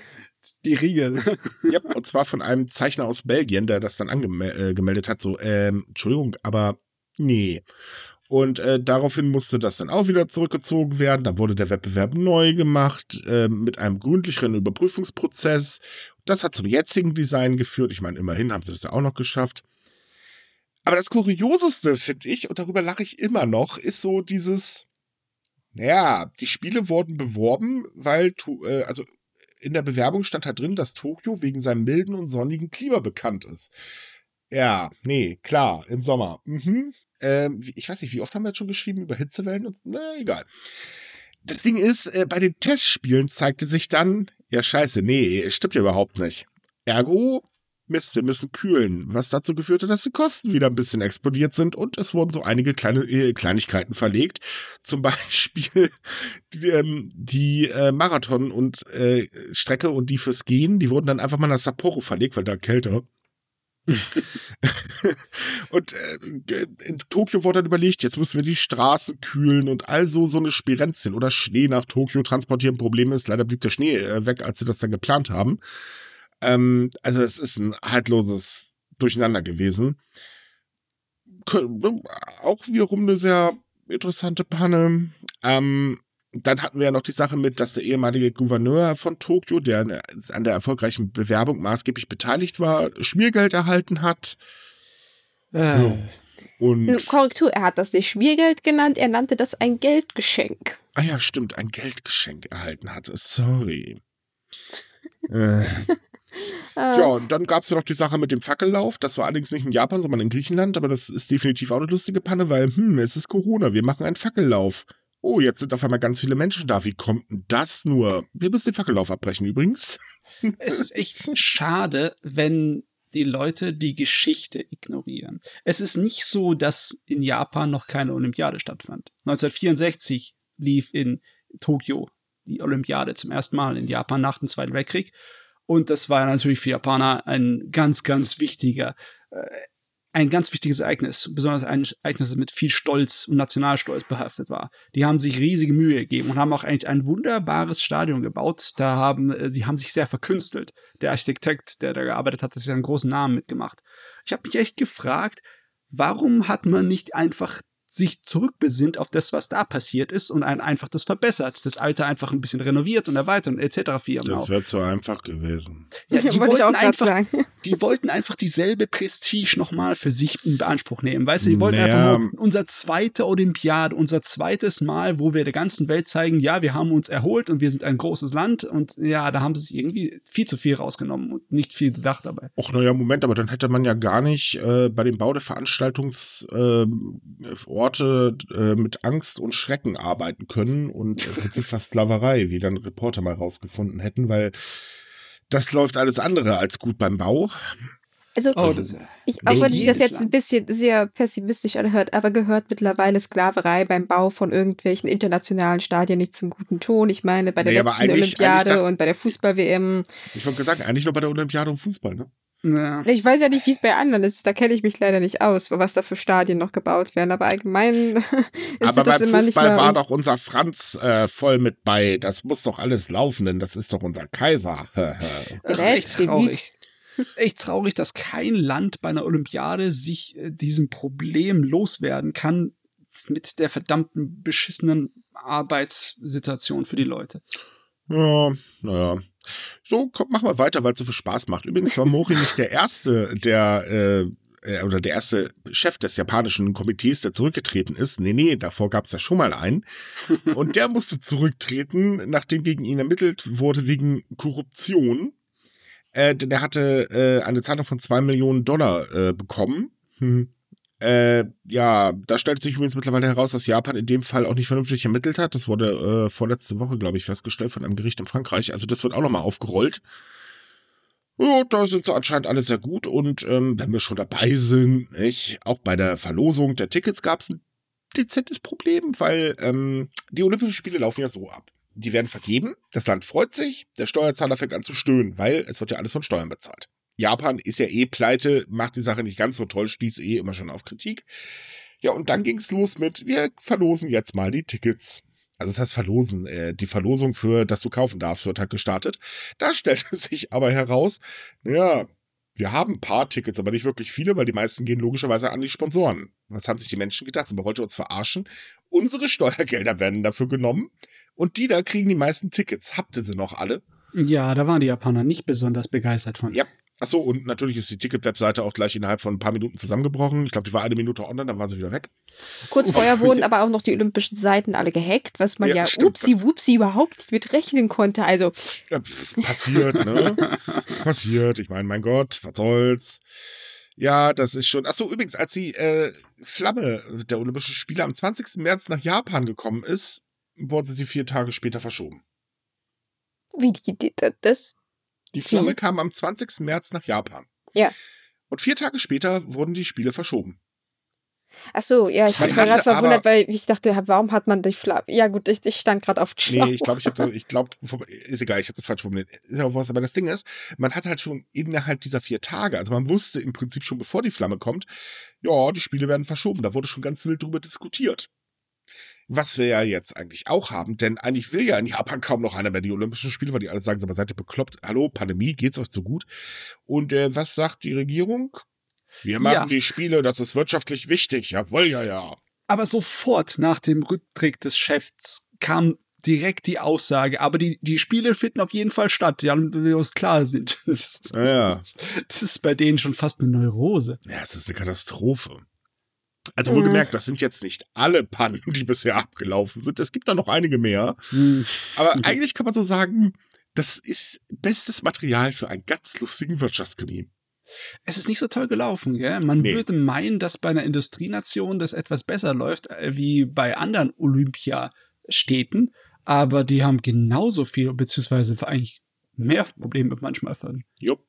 Die Riegel. [LAUGHS] ja, und zwar von einem Zeichner aus Belgien, der das dann angemeldet äh, hat, so, ähm, Entschuldigung, aber nee. Und äh, daraufhin musste das dann auch wieder zurückgezogen werden. Dann wurde der Wettbewerb neu gemacht äh, mit einem gründlicheren Überprüfungsprozess. Das hat zum jetzigen Design geführt. Ich meine, immerhin haben sie das ja auch noch geschafft. Aber das Kurioseste, finde ich, und darüber lache ich immer noch, ist so dieses, naja, die Spiele wurden beworben, weil, äh, also in der Bewerbung stand halt drin, dass Tokio wegen seinem milden und sonnigen Klima bekannt ist. Ja, nee, klar, im Sommer. Mhm. Ähm, ich weiß nicht, wie oft haben wir jetzt schon geschrieben über Hitzewellen und na, egal. Das Ding ist, äh, bei den Testspielen zeigte sich dann, ja scheiße, nee, stimmt ja überhaupt nicht. Ergo, Mist, wir müssen kühlen, was dazu geführt hat, dass die Kosten wieder ein bisschen explodiert sind und es wurden so einige kleine äh, Kleinigkeiten verlegt. Zum [LAUGHS] Beispiel die, ähm, die äh, Marathon und äh, Strecke und die fürs Gehen, die wurden dann einfach mal nach Sapporo verlegt, weil da kälter. [LAUGHS] und äh, in Tokio wurde dann überlegt, jetzt müssen wir die Straßen kühlen und also so eine Spirenzchen oder Schnee nach Tokio transportieren. Problem ist, leider blieb der Schnee äh, weg, als sie das dann geplant haben. Ähm, also es ist ein haltloses Durcheinander gewesen. Auch wiederum eine sehr interessante Panne. Ähm, dann hatten wir ja noch die Sache mit, dass der ehemalige Gouverneur von Tokio, der an der erfolgreichen Bewerbung maßgeblich beteiligt war, Schmiergeld erhalten hat. Äh. Und Korrektur, er hat das nicht Schmiergeld genannt, er nannte das ein Geldgeschenk. Ah ja, stimmt, ein Geldgeschenk erhalten hatte. Sorry. äh. [LAUGHS] Ja, und dann gab es ja noch die Sache mit dem Fackellauf. Das war allerdings nicht in Japan, sondern in Griechenland. Aber das ist definitiv auch eine lustige Panne, weil, hm, es ist Corona. Wir machen einen Fackellauf. Oh, jetzt sind auf einmal ganz viele Menschen da. Wie kommt denn das nur? Wir müssen den Fackellauf abbrechen übrigens. [LAUGHS] Es ist echt schade, wenn die Leute die Geschichte ignorieren. Es ist nicht so, dass in Japan noch keine Olympiade stattfand. 1964 lief in Tokio die Olympiade zum ersten Mal in Japan nach dem Zweiten Weltkrieg. Und das war natürlich für Japaner ein ganz, ganz wichtiger, äh, ein ganz wichtiges Ereignis, besonders ein Ereignis, das mit viel Stolz und Nationalstolz behaftet war. Die haben sich riesige Mühe gegeben und haben auch eigentlich ein wunderbares Stadion gebaut. Da haben, äh, sie haben sich sehr verkünstelt. Der Architekt, der da gearbeitet hat, hat sich einen großen Namen mitgemacht. Ich habe mich echt gefragt, warum hat man nicht einfach sich zurückbesinnt auf das, was da passiert ist und ein, einfach das verbessert, das Alte einfach ein bisschen renoviert und erweitert und etc. Das wäre zu einfach gewesen. Ja, die, [LAUGHS] wollten ich auch einfach, sagen. [LAUGHS] die wollten einfach dieselbe Prestige nochmal für sich in Beanspruch nehmen. Weißt du, die wollten naja. einfach nur unser zweite Olympiade, unser zweites Mal, wo wir der ganzen Welt zeigen, ja, wir haben uns erholt und wir sind ein großes Land und ja, da haben sie sich irgendwie viel zu viel rausgenommen und nicht viel gedacht dabei. Och, naja, Moment, aber dann hätte man ja gar nicht äh, bei dem Bau der Veranstaltungsorte äh, Orte äh, mit Angst und Schrecken arbeiten können und im Prinzip fast Sklaverei, wie dann Reporter mal rausgefunden hätten, weil das läuft alles andere als gut beim Bau. Also, oh, ich, auch wenn ich das jetzt ein bisschen sehr pessimistisch anhört, aber gehört mittlerweile Sklaverei beim Bau von irgendwelchen internationalen Stadien nicht zum guten Ton. Ich meine, bei der nee, letzten Olympiade eigentlich und bei der Fußball-WM. Ich habe gesagt, eigentlich nur bei der Olympiade und Fußball, ne? Ja. Ich weiß ja nicht, wie es bei anderen ist. Da kenne ich mich leider nicht aus, was da für Stadien noch gebaut werden. Aber allgemein [LAUGHS] ist Aber das beim immer Fußball nicht war doch unser Franz äh, voll mit bei. Das muss doch alles laufen, denn das ist doch unser Kaiser. [LAUGHS] das ist echt traurig. Es ist echt traurig, dass kein Land bei einer Olympiade sich äh, diesem Problem loswerden kann mit der verdammten beschissenen Arbeitssituation für die Leute. Ja, naja. So, komm, machen wir weiter, weil es so viel Spaß macht. Übrigens war Mori nicht der Erste, der äh, oder der erste Chef des japanischen Komitees, der zurückgetreten ist. Nee, nee, davor gab es ja schon mal einen. Und der musste zurücktreten, nachdem gegen ihn ermittelt wurde wegen Korruption. Äh, denn er hatte äh, eine Zahlung von zwei Millionen Dollar äh, bekommen. Hm. Äh, ja, da stellt sich übrigens mittlerweile heraus, dass Japan in dem Fall auch nicht vernünftig ermittelt hat. Das wurde äh, vorletzte Woche, glaube ich, festgestellt von einem Gericht in Frankreich. Also das wird auch nochmal aufgerollt. Ja, da sind sie anscheinend alle sehr gut. Und ähm, wenn wir schon dabei sind, nicht? auch bei der Verlosung der Tickets gab es ein dezentes Problem, weil ähm, die Olympischen Spiele laufen ja so ab. Die werden vergeben, das Land freut sich, der Steuerzahler fängt an zu stöhnen, weil es wird ja alles von Steuern bezahlt. Japan ist ja eh pleite, macht die Sache nicht ganz so toll, stieß eh immer schon auf Kritik. Ja, und dann ging's los mit, wir verlosen jetzt mal die Tickets. Also das heißt verlosen, äh, die Verlosung für, dass du kaufen darfst, wird halt gestartet. Da [LAUGHS] stellte sich aber heraus, ja, wir haben ein paar Tickets, aber nicht wirklich viele, weil die meisten gehen logischerweise an die Sponsoren. Was haben sich die Menschen gedacht? Sie wollten uns verarschen. Unsere Steuergelder werden dafür genommen und die da kriegen die meisten Tickets. Habt ihr sie noch alle? Ja, da waren die Japaner nicht besonders begeistert von. Ja, Achso, und natürlich ist die Ticket-Webseite auch gleich innerhalb von ein paar Minuten zusammengebrochen. Ich glaube, die war eine Minute online, dann war sie wieder weg. Kurz vorher [LAUGHS] wurden aber auch noch die olympischen Seiten alle gehackt, was man ja, ja stimmt, upsi wupsi überhaupt nicht mit rechnen konnte. Also. Ja, pff, passiert, ne? [LAUGHS] passiert. Ich meine, mein Gott, was soll's. Ja, das ist schon. Achso, übrigens, als die äh, Flamme der Olympischen Spiele am 20. März nach Japan gekommen ist, wurde sie vier Tage später verschoben. Wie die, das? Die Flamme mhm. kam am 20. März nach Japan. Ja. Und vier Tage später wurden die Spiele verschoben. Ach so, ja, ich, ich war gerade verwundert, weil ich dachte, warum hat man die Flamme? Ja gut, ich, ich stand gerade auf Schlauch. Nee, ich glaube, ich habe [LAUGHS] ich glaube, ist egal, ich habe das falsch formuliert. Ist auch was, aber das Ding ist, man hat halt schon innerhalb dieser vier Tage, also man wusste im Prinzip schon, bevor die Flamme kommt, ja, die Spiele werden verschoben. Da wurde schon ganz wild drüber diskutiert was wir ja jetzt eigentlich auch haben, denn eigentlich will ja in Japan kaum noch einer mehr die Olympischen Spiele, weil die alle sagen, aber seid ihr bekloppt? Hallo, Pandemie, geht's euch so gut? Und äh, was sagt die Regierung? Wir machen ja. die Spiele, das ist wirtschaftlich wichtig. Jawohl, ja, ja. Aber sofort nach dem Rücktritt des Chefs kam direkt die Aussage, aber die, die Spiele finden auf jeden Fall statt, ja, wir uns klar sind. [LAUGHS] Das, das, ja. das, das ist bei denen schon fast eine Neurose. Ja, es ist eine Katastrophe. Also mhm. wohlgemerkt, das sind jetzt nicht alle Pannen, die bisher abgelaufen sind. Es gibt da noch einige mehr. Mhm. Aber eigentlich kann man so sagen, das ist bestes Material für einen ganz lustigen Wirtschaftskrimi. Es ist nicht so toll gelaufen, gell? Man Nee. würde meinen, dass bei einer Industrienation das etwas besser läuft, äh, wie bei anderen Olympiastädten, aber die haben genauso viel, beziehungsweise eigentlich mehr Probleme manchmal von. Jupp.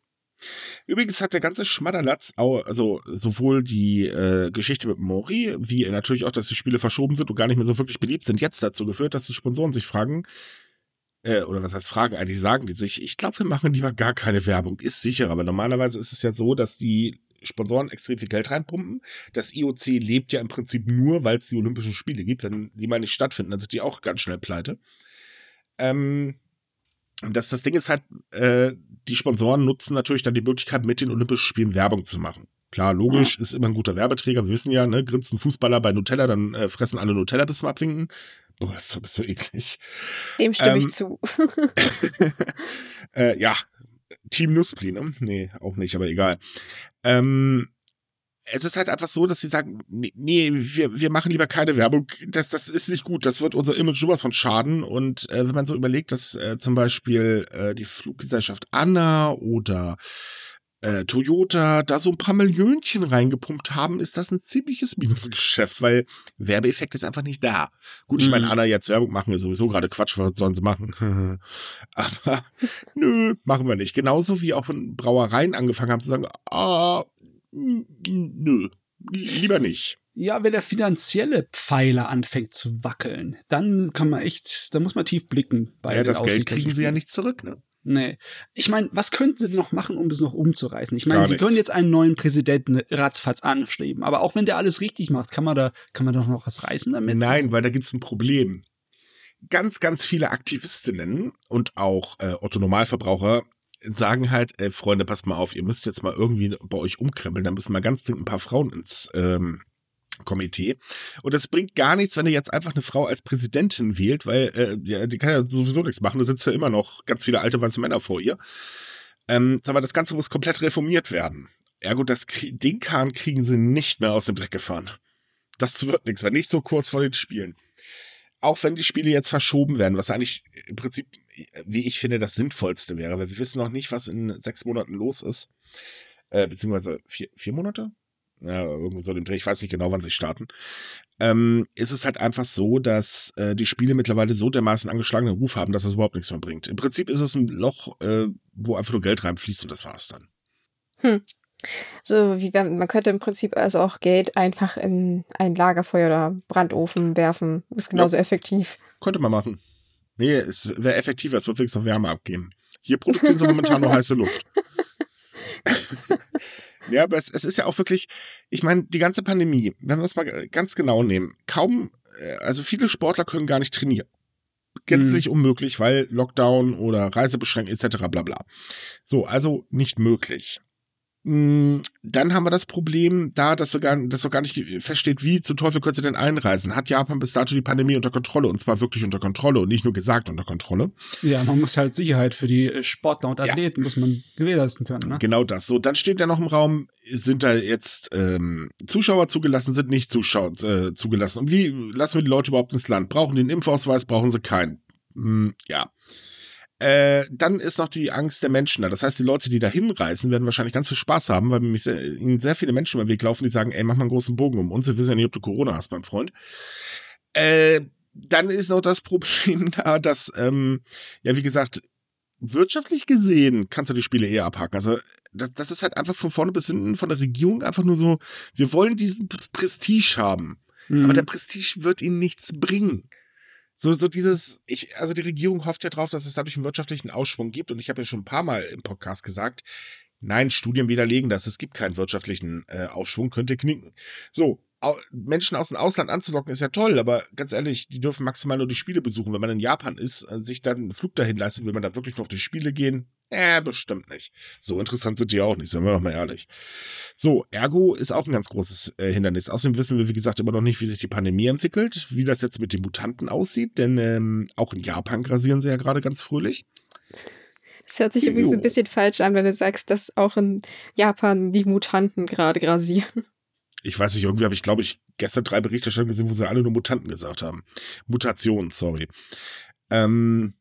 Übrigens hat der ganze Schmadderlatz, also sowohl die äh, Geschichte mit Mori, wie natürlich auch, dass die Spiele verschoben sind und gar nicht mehr so wirklich beliebt sind, jetzt dazu geführt, dass die Sponsoren sich fragen, äh, oder was heißt fragen, eigentlich sagen die sich, ich glaube, wir machen lieber gar keine Werbung, ist sicher, aber normalerweise ist es ja so, dass die Sponsoren extrem viel Geld reinpumpen. Das IOC lebt ja im Prinzip nur, weil es die Olympischen Spiele gibt. Wenn die mal nicht stattfinden, dann sind die auch ganz schnell pleite. Ähm, das, das Ding ist halt, äh, die Sponsoren nutzen natürlich dann die Möglichkeit, mit den Olympischen Spielen Werbung zu machen. Klar, logisch, ist immer ein guter Werbeträger. Wir wissen ja, ne, grinst ein Fußballer bei Nutella, dann äh, fressen alle Nutella bis zum Abwinken. Boah, ist so, ist so eklig. Dem stimme Ähm, ich zu. [LAUGHS] [LAUGHS] Äh, ja, Team Nuspli, ne? Nee, auch nicht, aber egal. Ähm, es ist halt einfach so, dass sie sagen, nee, nee wir, wir machen lieber keine Werbung. Das, das ist nicht gut. Das wird unser Image sowas von schaden. Und äh, wenn man so überlegt, dass äh, zum Beispiel äh, die Fluggesellschaft Anna oder äh, Toyota da so ein paar Millionchen reingepumpt haben, ist das ein ziemliches Minusgeschäft, weil Werbeeffekt ist einfach nicht da. Gut, ich meine, Mhm. Anna jetzt Werbung machen ist sowieso gerade Quatsch, was sollen sie machen? [LAUGHS] Aber nö, machen wir nicht. Genauso wie auch wenn Brauereien angefangen haben zu sagen, ah, nö, lieber nicht. Ja, wenn der finanzielle Pfeiler anfängt zu wackeln, dann kann man echt, da muss man tief blicken. Bei ja, das Geld kriegen sie ja nicht zurück, ne? Nee. Ich meine, was könnten sie denn noch machen, um das noch umzureißen? Ich meine, sie nichts. können jetzt einen neuen Präsidenten ratzfatz anstreben, aber auch wenn der alles richtig macht, kann man da, kann man doch noch was reißen damit? Nein, weil da gibt's ein Problem. Ganz, ganz viele Aktivistinnen und auch äh, Otto Normalverbraucher sagen halt, ey, Freunde, passt mal auf, ihr müsst jetzt mal irgendwie bei euch umkrempeln, da müssen mal ganz dringend ein paar Frauen ins ähm, Komitee. Und das bringt gar nichts, wenn ihr jetzt einfach eine Frau als Präsidentin wählt, weil äh, ja, die kann ja sowieso nichts machen, da sitzen ja immer noch ganz viele alte weiße Männer vor ihr. Ähm, sag mal, das Ganze muss komplett reformiert werden. Ergo, das Krie- den Kahn kriegen sie nicht mehr aus dem Dreck gefahren. Das wird nichts, wenn nicht so kurz vor den Spielen. Auch wenn die Spiele jetzt verschoben werden, was eigentlich im Prinzip, wie ich finde, das Sinnvollste wäre, weil wir wissen noch nicht, was in sechs Monaten los ist. Äh, beziehungsweise vier, vier Monate? Ja, irgendwie so dem Dreh, ich weiß nicht genau, wann sie starten. Ähm, ist es halt einfach so, dass äh, die Spiele mittlerweile so dermaßen angeschlagenen Ruf haben, dass es überhaupt nichts mehr bringt. Im Prinzip ist es ein Loch, äh, wo einfach nur Geld reinfließt und das war's dann. So wie wenn, man könnte im Prinzip also auch Geld einfach in ein Lagerfeuer oder Brandofen werfen. Ist genauso effektiv. Könnte man machen. Nee, es wäre effektiver, es wird wenigstens noch Wärme abgeben. Hier produzieren sie momentan nur heiße Luft. [LAUGHS] ja, aber es, es ist ja auch wirklich, ich meine, die ganze Pandemie, wenn wir es mal ganz genau nehmen, kaum, äh, also viele Sportler können gar nicht trainieren. Gänzlich unmöglich, weil Lockdown oder Reisebeschränkungen etc. bla bla. So, also nicht möglich. Mm, Dann haben wir das Problem da, dass so gar, dass so gar nicht feststeht, wie zum Teufel können sie denn einreisen. Hat Japan bis dato die Pandemie unter Kontrolle und zwar wirklich unter Kontrolle und nicht nur gesagt unter Kontrolle. Ja, man muss halt Sicherheit für die äh, Sportler und Ja. Athleten muss man gewährleisten können. Ne? Genau das. So, dann steht ja noch im Raum, sind da jetzt ähm, Zuschauer zugelassen, sind nicht Zuschauer äh, zugelassen. Und wie lassen wir die Leute überhaupt ins Land? Brauchen die einen Impfausweis, brauchen sie keinen? Hm, ja. Äh, dann ist noch die Angst der Menschen da. Das heißt, die Leute, die da hinreisen, werden wahrscheinlich ganz viel Spaß haben, weil nämlich sehr, ihnen sehr viele Menschen über den Weg laufen, die sagen, ey, mach mal einen großen Bogen um uns. Wir wissen ja nicht, ob du Corona hast, mein Freund. Äh, dann ist noch das [LAUGHS] Problem da, dass, ähm, ja, wie gesagt, wirtschaftlich gesehen kannst du die Spiele eher abhaken. Also das, das ist halt einfach von vorne bis hinten von der Regierung einfach nur so, wir wollen diesen Prestige haben. Mhm. Aber der Prestige wird ihnen nichts bringen. So, so dieses, ich, also die Regierung hofft ja drauf, dass es dadurch einen wirtschaftlichen Ausschwung gibt. Und ich habe ja schon ein paar Mal im Podcast gesagt, nein, Studien widerlegen das, es gibt keinen wirtschaftlichen äh, Ausschwung, könnte knicken. So, au, Menschen aus dem Ausland anzulocken ist ja toll, aber ganz ehrlich, die dürfen maximal nur die Spiele besuchen. Wenn man in Japan ist, äh, sich dann einen Flug dahin leistet, will man dann wirklich nur auf die Spiele gehen? Äh, bestimmt nicht. So interessant sind die auch nicht, seien wir doch mal ehrlich. So, Ergo ist auch ein ganz großes äh, Hindernis. Außerdem wissen wir, wie gesagt, immer noch nicht, wie sich die Pandemie entwickelt, wie das jetzt mit den Mutanten aussieht, denn ähm, auch in Japan grasieren sie ja gerade ganz fröhlich. Es hört sich übrigens ein bisschen falsch an, wenn du sagst, dass auch in Japan die Mutanten gerade grasieren. Ich weiß nicht, irgendwie habe ich, glaube ich, gestern drei Berichterstattungen gesehen, wo sie alle nur Mutanten gesagt haben. Mutationen, sorry. Ähm,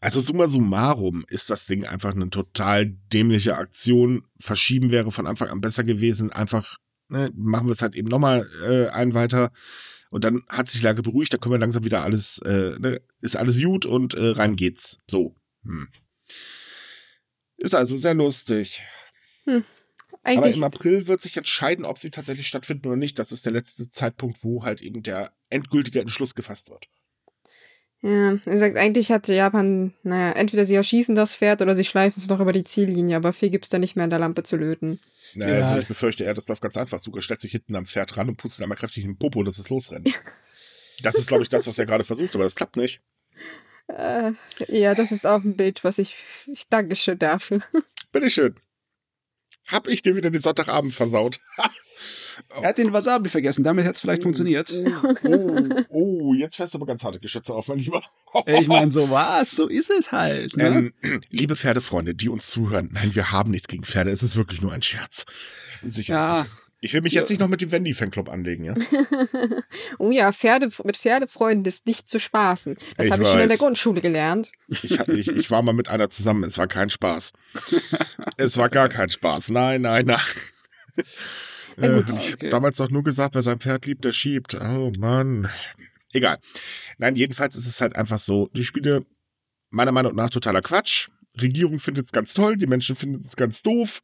Also summa summarum ist das Ding einfach eine total dämliche Aktion. Verschieben wäre von Anfang an besser gewesen. Einfach, ne, machen wir es halt eben nochmal äh, ein weiter. Und dann hat sich die Lage beruhigt, da können wir langsam wieder alles, äh, ne, ist alles gut und äh, rein geht's. So. Hm. Ist also sehr lustig. Hm. Aber im April wird sich entscheiden, ob sie tatsächlich stattfinden oder nicht. Das ist der letzte Zeitpunkt, wo halt eben der endgültige Entschluss gefasst wird. Ja, er sagt, eigentlich hat Japan, naja, entweder sie erschießen das Pferd oder sie schleifen es noch über die Ziellinie, aber viel gibt es da nicht mehr in der Lampe zu löten. Naja, ja. also ich befürchte eher, das läuft ganz einfach. Suga stellt sich hinten am Pferd ran und pustet einmal kräftig in den Popo, dass es losrennt. [LAUGHS] das ist, glaube ich, das, was er gerade versucht, aber das klappt nicht. Äh, ja, das ist auch ein Bild, was ich, ich Dankeschön dafür. Bitteschön. Hab ich dir wieder den Sonntagabend versaut. [LAUGHS] Er hat den Wasabi vergessen, damit hätte es vielleicht oh, funktioniert. Oh, oh, oh, jetzt fährst du aber ganz harte Geschütze auf, mein Lieber. [LAUGHS] ich meine, so was, so ist es halt. Ne? Ähm, liebe Pferdefreunde, die uns zuhören, nein, wir haben nichts gegen Pferde, es ist wirklich nur ein Scherz. Sicher. Ja. Ich will mich jetzt nicht noch mit dem Wendy-Fanclub anlegen, ja? [LAUGHS] oh ja, Pferde, mit Pferdefreunden ist nicht zu spaßen. Das habe ich schon in der Grundschule gelernt. Ich, ich, ich war mal mit einer zusammen, es war kein Spaß. es war gar kein Spaß. Nein, nein, nein. Ja, gut, ich okay. damals doch nur gesagt, wer sein Pferd liebt, der schiebt. Oh Mann. Egal. Nein, jedenfalls ist es halt einfach so, die Spiele meiner Meinung nach totaler Quatsch. Regierung findet es ganz toll, die Menschen finden es ganz doof.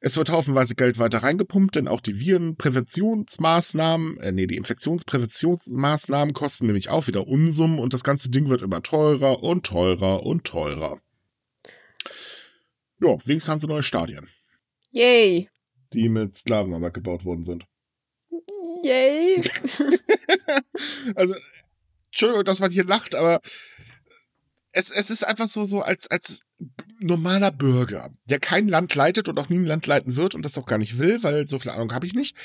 Es wird haufenweise Geld weiter reingepumpt, denn auch die Virenpräventionsmaßnahmen, äh, nee, die Infektionspräventionsmaßnahmen kosten nämlich auch wieder Unsummen und das ganze Ding wird immer teurer und teurer und teurer. Ja, wenigstens haben sie neue Stadien. Yay die mit Sklavenarbeit gebaut worden sind. Yay! [LAUGHS] also, Entschuldigung, dass man hier lacht, aber es, es ist einfach so, so als, als normaler Bürger, der kein Land leitet und auch nie ein Land leiten wird und das auch gar nicht will, weil so viel Ahnung habe ich nicht.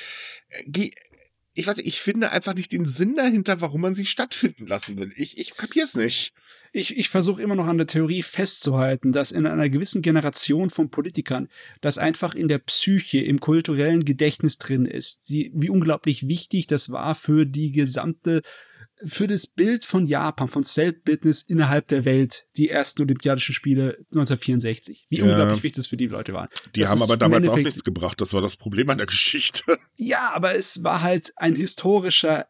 Ich weiß nicht, ich finde einfach nicht den Sinn dahinter, warum man sie stattfinden lassen will. Ich, ich kapier's nicht ich, ich versuche immer noch an der Theorie festzuhalten, dass in einer gewissen Generation von Politikern das einfach in der Psyche, im kulturellen Gedächtnis drin ist. Sie, wie unglaublich wichtig das war für die gesamte für das Bild von Japan, von Selbstbildnis innerhalb der Welt, die ersten Olympischen Spiele 1964. Wie ja. unglaublich wichtig das für die Leute war. Die das haben aber damals auch nichts gebracht. Das war das Problem an der Geschichte. [LAUGHS] Ja, aber es war halt ein historischer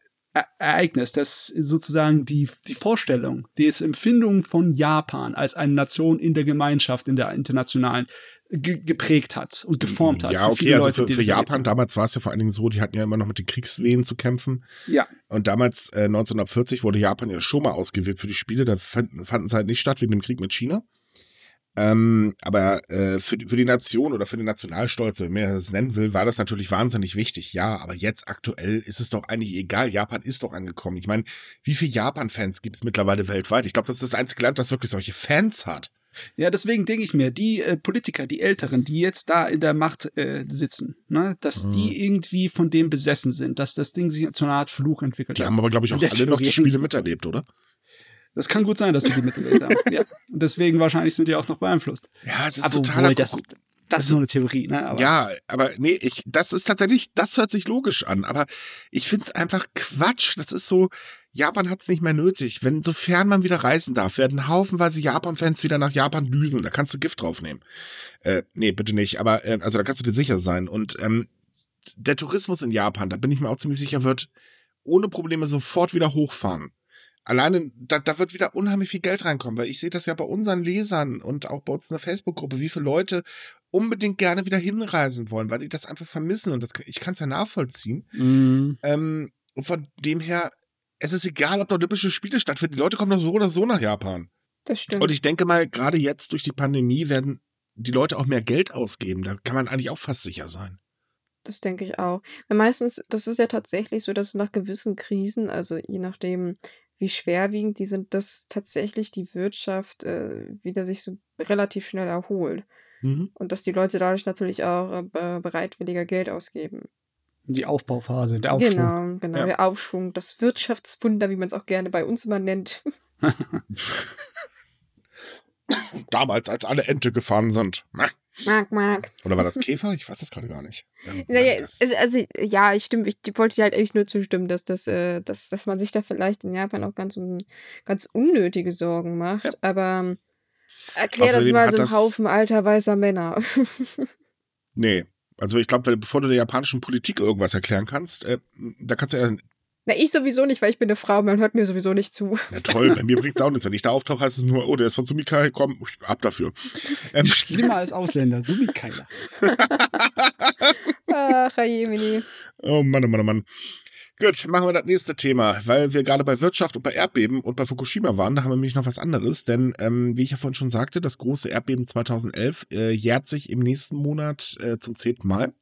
Ereignis, das sozusagen die, die Vorstellung, die Empfindung von Japan als eine Nation in der Gemeinschaft, in der internationalen, geprägt hat und geformt hat. Ja, okay, also für, für Japan damals war es ja vor allen Dingen so, die hatten ja immer noch mit den Kriegswehen zu kämpfen. Ja. Und damals, äh, 1940, wurde Japan ja schon mal ausgewählt für die Spiele, da fanden, fanden sie halt nicht statt wegen dem Krieg mit China. Ähm, aber äh, für, für die Nation oder für den Nationalstolz, wenn man es nennen will, war das natürlich wahnsinnig wichtig. Ja, aber jetzt aktuell ist es doch eigentlich egal. Japan ist doch angekommen. Ich meine, wie viele Japan-Fans gibt es mittlerweile weltweit? Ich glaube, das ist das einzige Land, das wirklich solche Fans hat. Ja, deswegen denke ich mir, die äh, Politiker, die Älteren, die jetzt da in der Macht äh, sitzen, ne, dass mhm. die irgendwie von dem besessen sind, dass das Ding sich zu einer Art Fluch entwickelt die hat. Die haben aber, glaube ich, auch alle noch die Spiele miterlebt, oder? Das kann gut sein, dass sie die mitgewählt haben. [LAUGHS] ja. Und deswegen wahrscheinlich sind die auch noch beeinflusst. Ja, es ist total. Das, ist, das ist nur eine Theorie, ne? Aber ja, aber nee, ich, das ist tatsächlich, das hört sich logisch an, aber ich finde es einfach Quatsch. Das ist so, Japan hat es nicht mehr nötig. Wenn, sofern man wieder reisen darf, werden haufenweise Japan-Fans wieder nach Japan düsen. Da kannst du Gift draufnehmen. Äh, nee, bitte nicht, aber äh, also da kannst du dir sicher sein. Und ähm, der Tourismus in Japan, da bin ich mir auch ziemlich sicher, wird ohne Probleme sofort wieder hochfahren alleine, da, da wird wieder unheimlich viel Geld reinkommen, weil ich sehe das ja bei unseren Lesern und auch bei uns in der Facebook-Gruppe, wie viele Leute unbedingt gerne wieder hinreisen wollen, weil die das einfach vermissen und das, ich kann es ja nachvollziehen. Mhm. Ähm, und von dem her, es ist egal, ob da Olympische Spiele stattfinden. Die Leute kommen doch so oder so nach Japan. Das stimmt. Und ich denke mal, gerade jetzt durch die Pandemie werden die Leute auch mehr Geld ausgeben. Da kann man eigentlich auch fast sicher sein. Das denke ich auch. Weil meistens, das ist ja tatsächlich so, dass nach gewissen Krisen, also je nachdem, wie schwerwiegend die sind, dass tatsächlich die Wirtschaft äh, wieder sich so relativ schnell erholt. Mhm. Und dass die Leute dadurch natürlich auch äh, bereitwilliger Geld ausgeben. Die Aufbauphase, der Aufschwung. Genau, genau, ja. der Aufschwung, das Wirtschaftswunder, wie man es auch gerne bei uns immer nennt. [LAUGHS] Damals, als alle Ente gefahren sind. Mark, Mark. Oder war das Käfer? Ich weiß das gerade gar nicht. Ähm, [LAUGHS] naja, also, also, ja, ich stimme, ich wollte dir halt echt nur zustimmen, dass, das, äh, dass, dass man sich da vielleicht in Japan auch ganz, ganz unnötige Sorgen macht. Ja. Aber Erklär das mal so einem Haufen alter weißer Männer. [LAUGHS] nee. Also ich glaube, bevor du der japanischen Politik irgendwas erklären kannst, äh, da kannst du ja na, ich sowieso nicht, weil ich bin eine Frau, man hört mir sowieso nicht zu. Na toll, bei mir bringt es auch nichts. Wenn ich da auftauche, heißt es nur, oh, der ist von Sumikai, komm, ab dafür. Ähm. Schlimmer als Ausländer, Sumikailer. [LAUGHS] Ach, Jemini. Oh Mann, oh Mann, oh Mann. Gut, machen wir das nächste Thema, weil wir gerade bei Wirtschaft und bei Erdbeben und bei Fukushima waren, da haben wir nämlich noch was anderes, denn ähm, wie ich ja vorhin schon sagte, das große Erdbeben 2011 äh, jährt sich im nächsten Monat äh, zum zehnten Mal.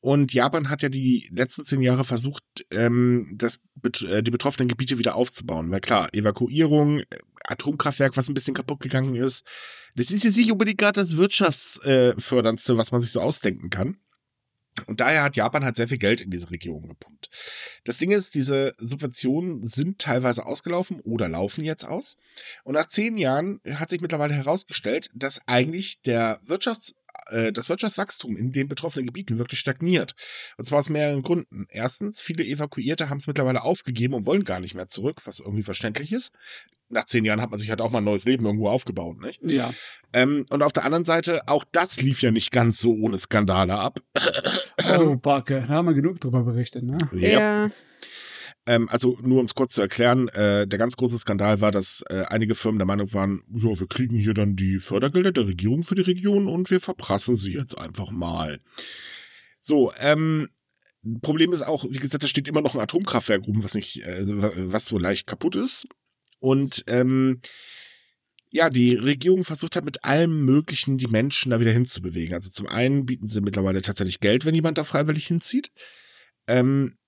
Und Japan hat ja die letzten zehn Jahre versucht, ähm, das, äh, die betroffenen Gebiete wieder aufzubauen. Weil klar, Evakuierung, äh, Atomkraftwerk, was ein bisschen kaputt gegangen ist, das ist jetzt nicht unbedingt gerade das Wirtschaftsförderndste, was man sich so ausdenken kann. Und daher hat Japan halt sehr viel Geld in diese Region gepumpt. Das Ding ist, diese Subventionen sind teilweise ausgelaufen oder laufen jetzt aus. Und nach zehn Jahren hat sich mittlerweile herausgestellt, dass eigentlich der Wirtschafts äh, das Wirtschaftswachstum in den betroffenen Gebieten wirklich stagniert. Und zwar aus mehreren Gründen. Erstens, viele Evakuierte haben es mittlerweile aufgegeben und wollen gar nicht mehr zurück, was irgendwie verständlich ist. Nach zehn Jahren hat man sich halt auch mal ein neues Leben irgendwo aufgebaut, nicht? Ja. Ähm, und auf der anderen Seite, auch das lief ja nicht ganz so ohne Skandale ab. Oh, Backe, da haben wir genug drüber berichtet, ne? Ja. ja. Ähm, also nur um es kurz zu erklären, äh, der ganz große Skandal war, dass äh, einige Firmen der Meinung waren, ja, wir kriegen hier dann die Fördergelder der Regierung für die Region und wir verprassen sie jetzt einfach mal. So, ähm, Problem ist auch, wie gesagt, da steht immer noch ein Atomkraftwerk rum, was nicht, äh, was so leicht kaputt ist. Und ähm, ja, die Regierung versucht hat mit allem Möglichen die Menschen da wieder hinzubewegen. Also zum einen bieten sie mittlerweile tatsächlich Geld, wenn jemand da freiwillig hinzieht. Ähm,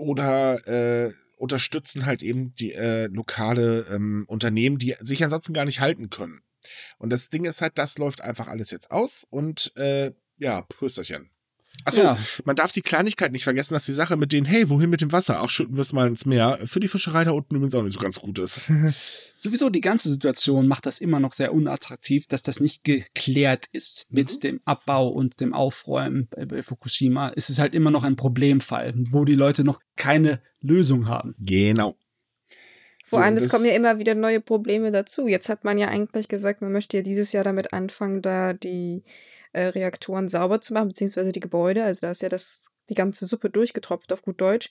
oder äh, unterstützen halt eben die äh, lokale ähm, Unternehmen, die sich ansonsten gar nicht halten können. Und das Ding ist halt, das läuft einfach alles jetzt aus und äh, ja, Prösterchen. Achso, ja. man darf die Kleinigkeit nicht vergessen, dass die Sache mit denen, hey, wohin mit dem Wasser? Ach, schütten wir es mal ins Meer, für die Fischerei da unten übrigens auch nicht so ganz gut ist. [LAUGHS] Sowieso die ganze Situation macht das immer noch sehr unattraktiv, dass das nicht geklärt ist mit mhm. dem Abbau und dem Aufräumen bei Fukushima. Es ist halt immer noch ein Problemfall, wo die Leute noch keine Lösung haben. Genau. Vor allem, es kommen ja immer wieder neue Probleme dazu. Jetzt hat man ja eigentlich gesagt, man möchte ja dieses Jahr damit anfangen, da die äh, Reaktoren sauber zu machen, beziehungsweise die Gebäude. Also da ist ja das, die ganze Suppe durchgetropft auf gut Deutsch.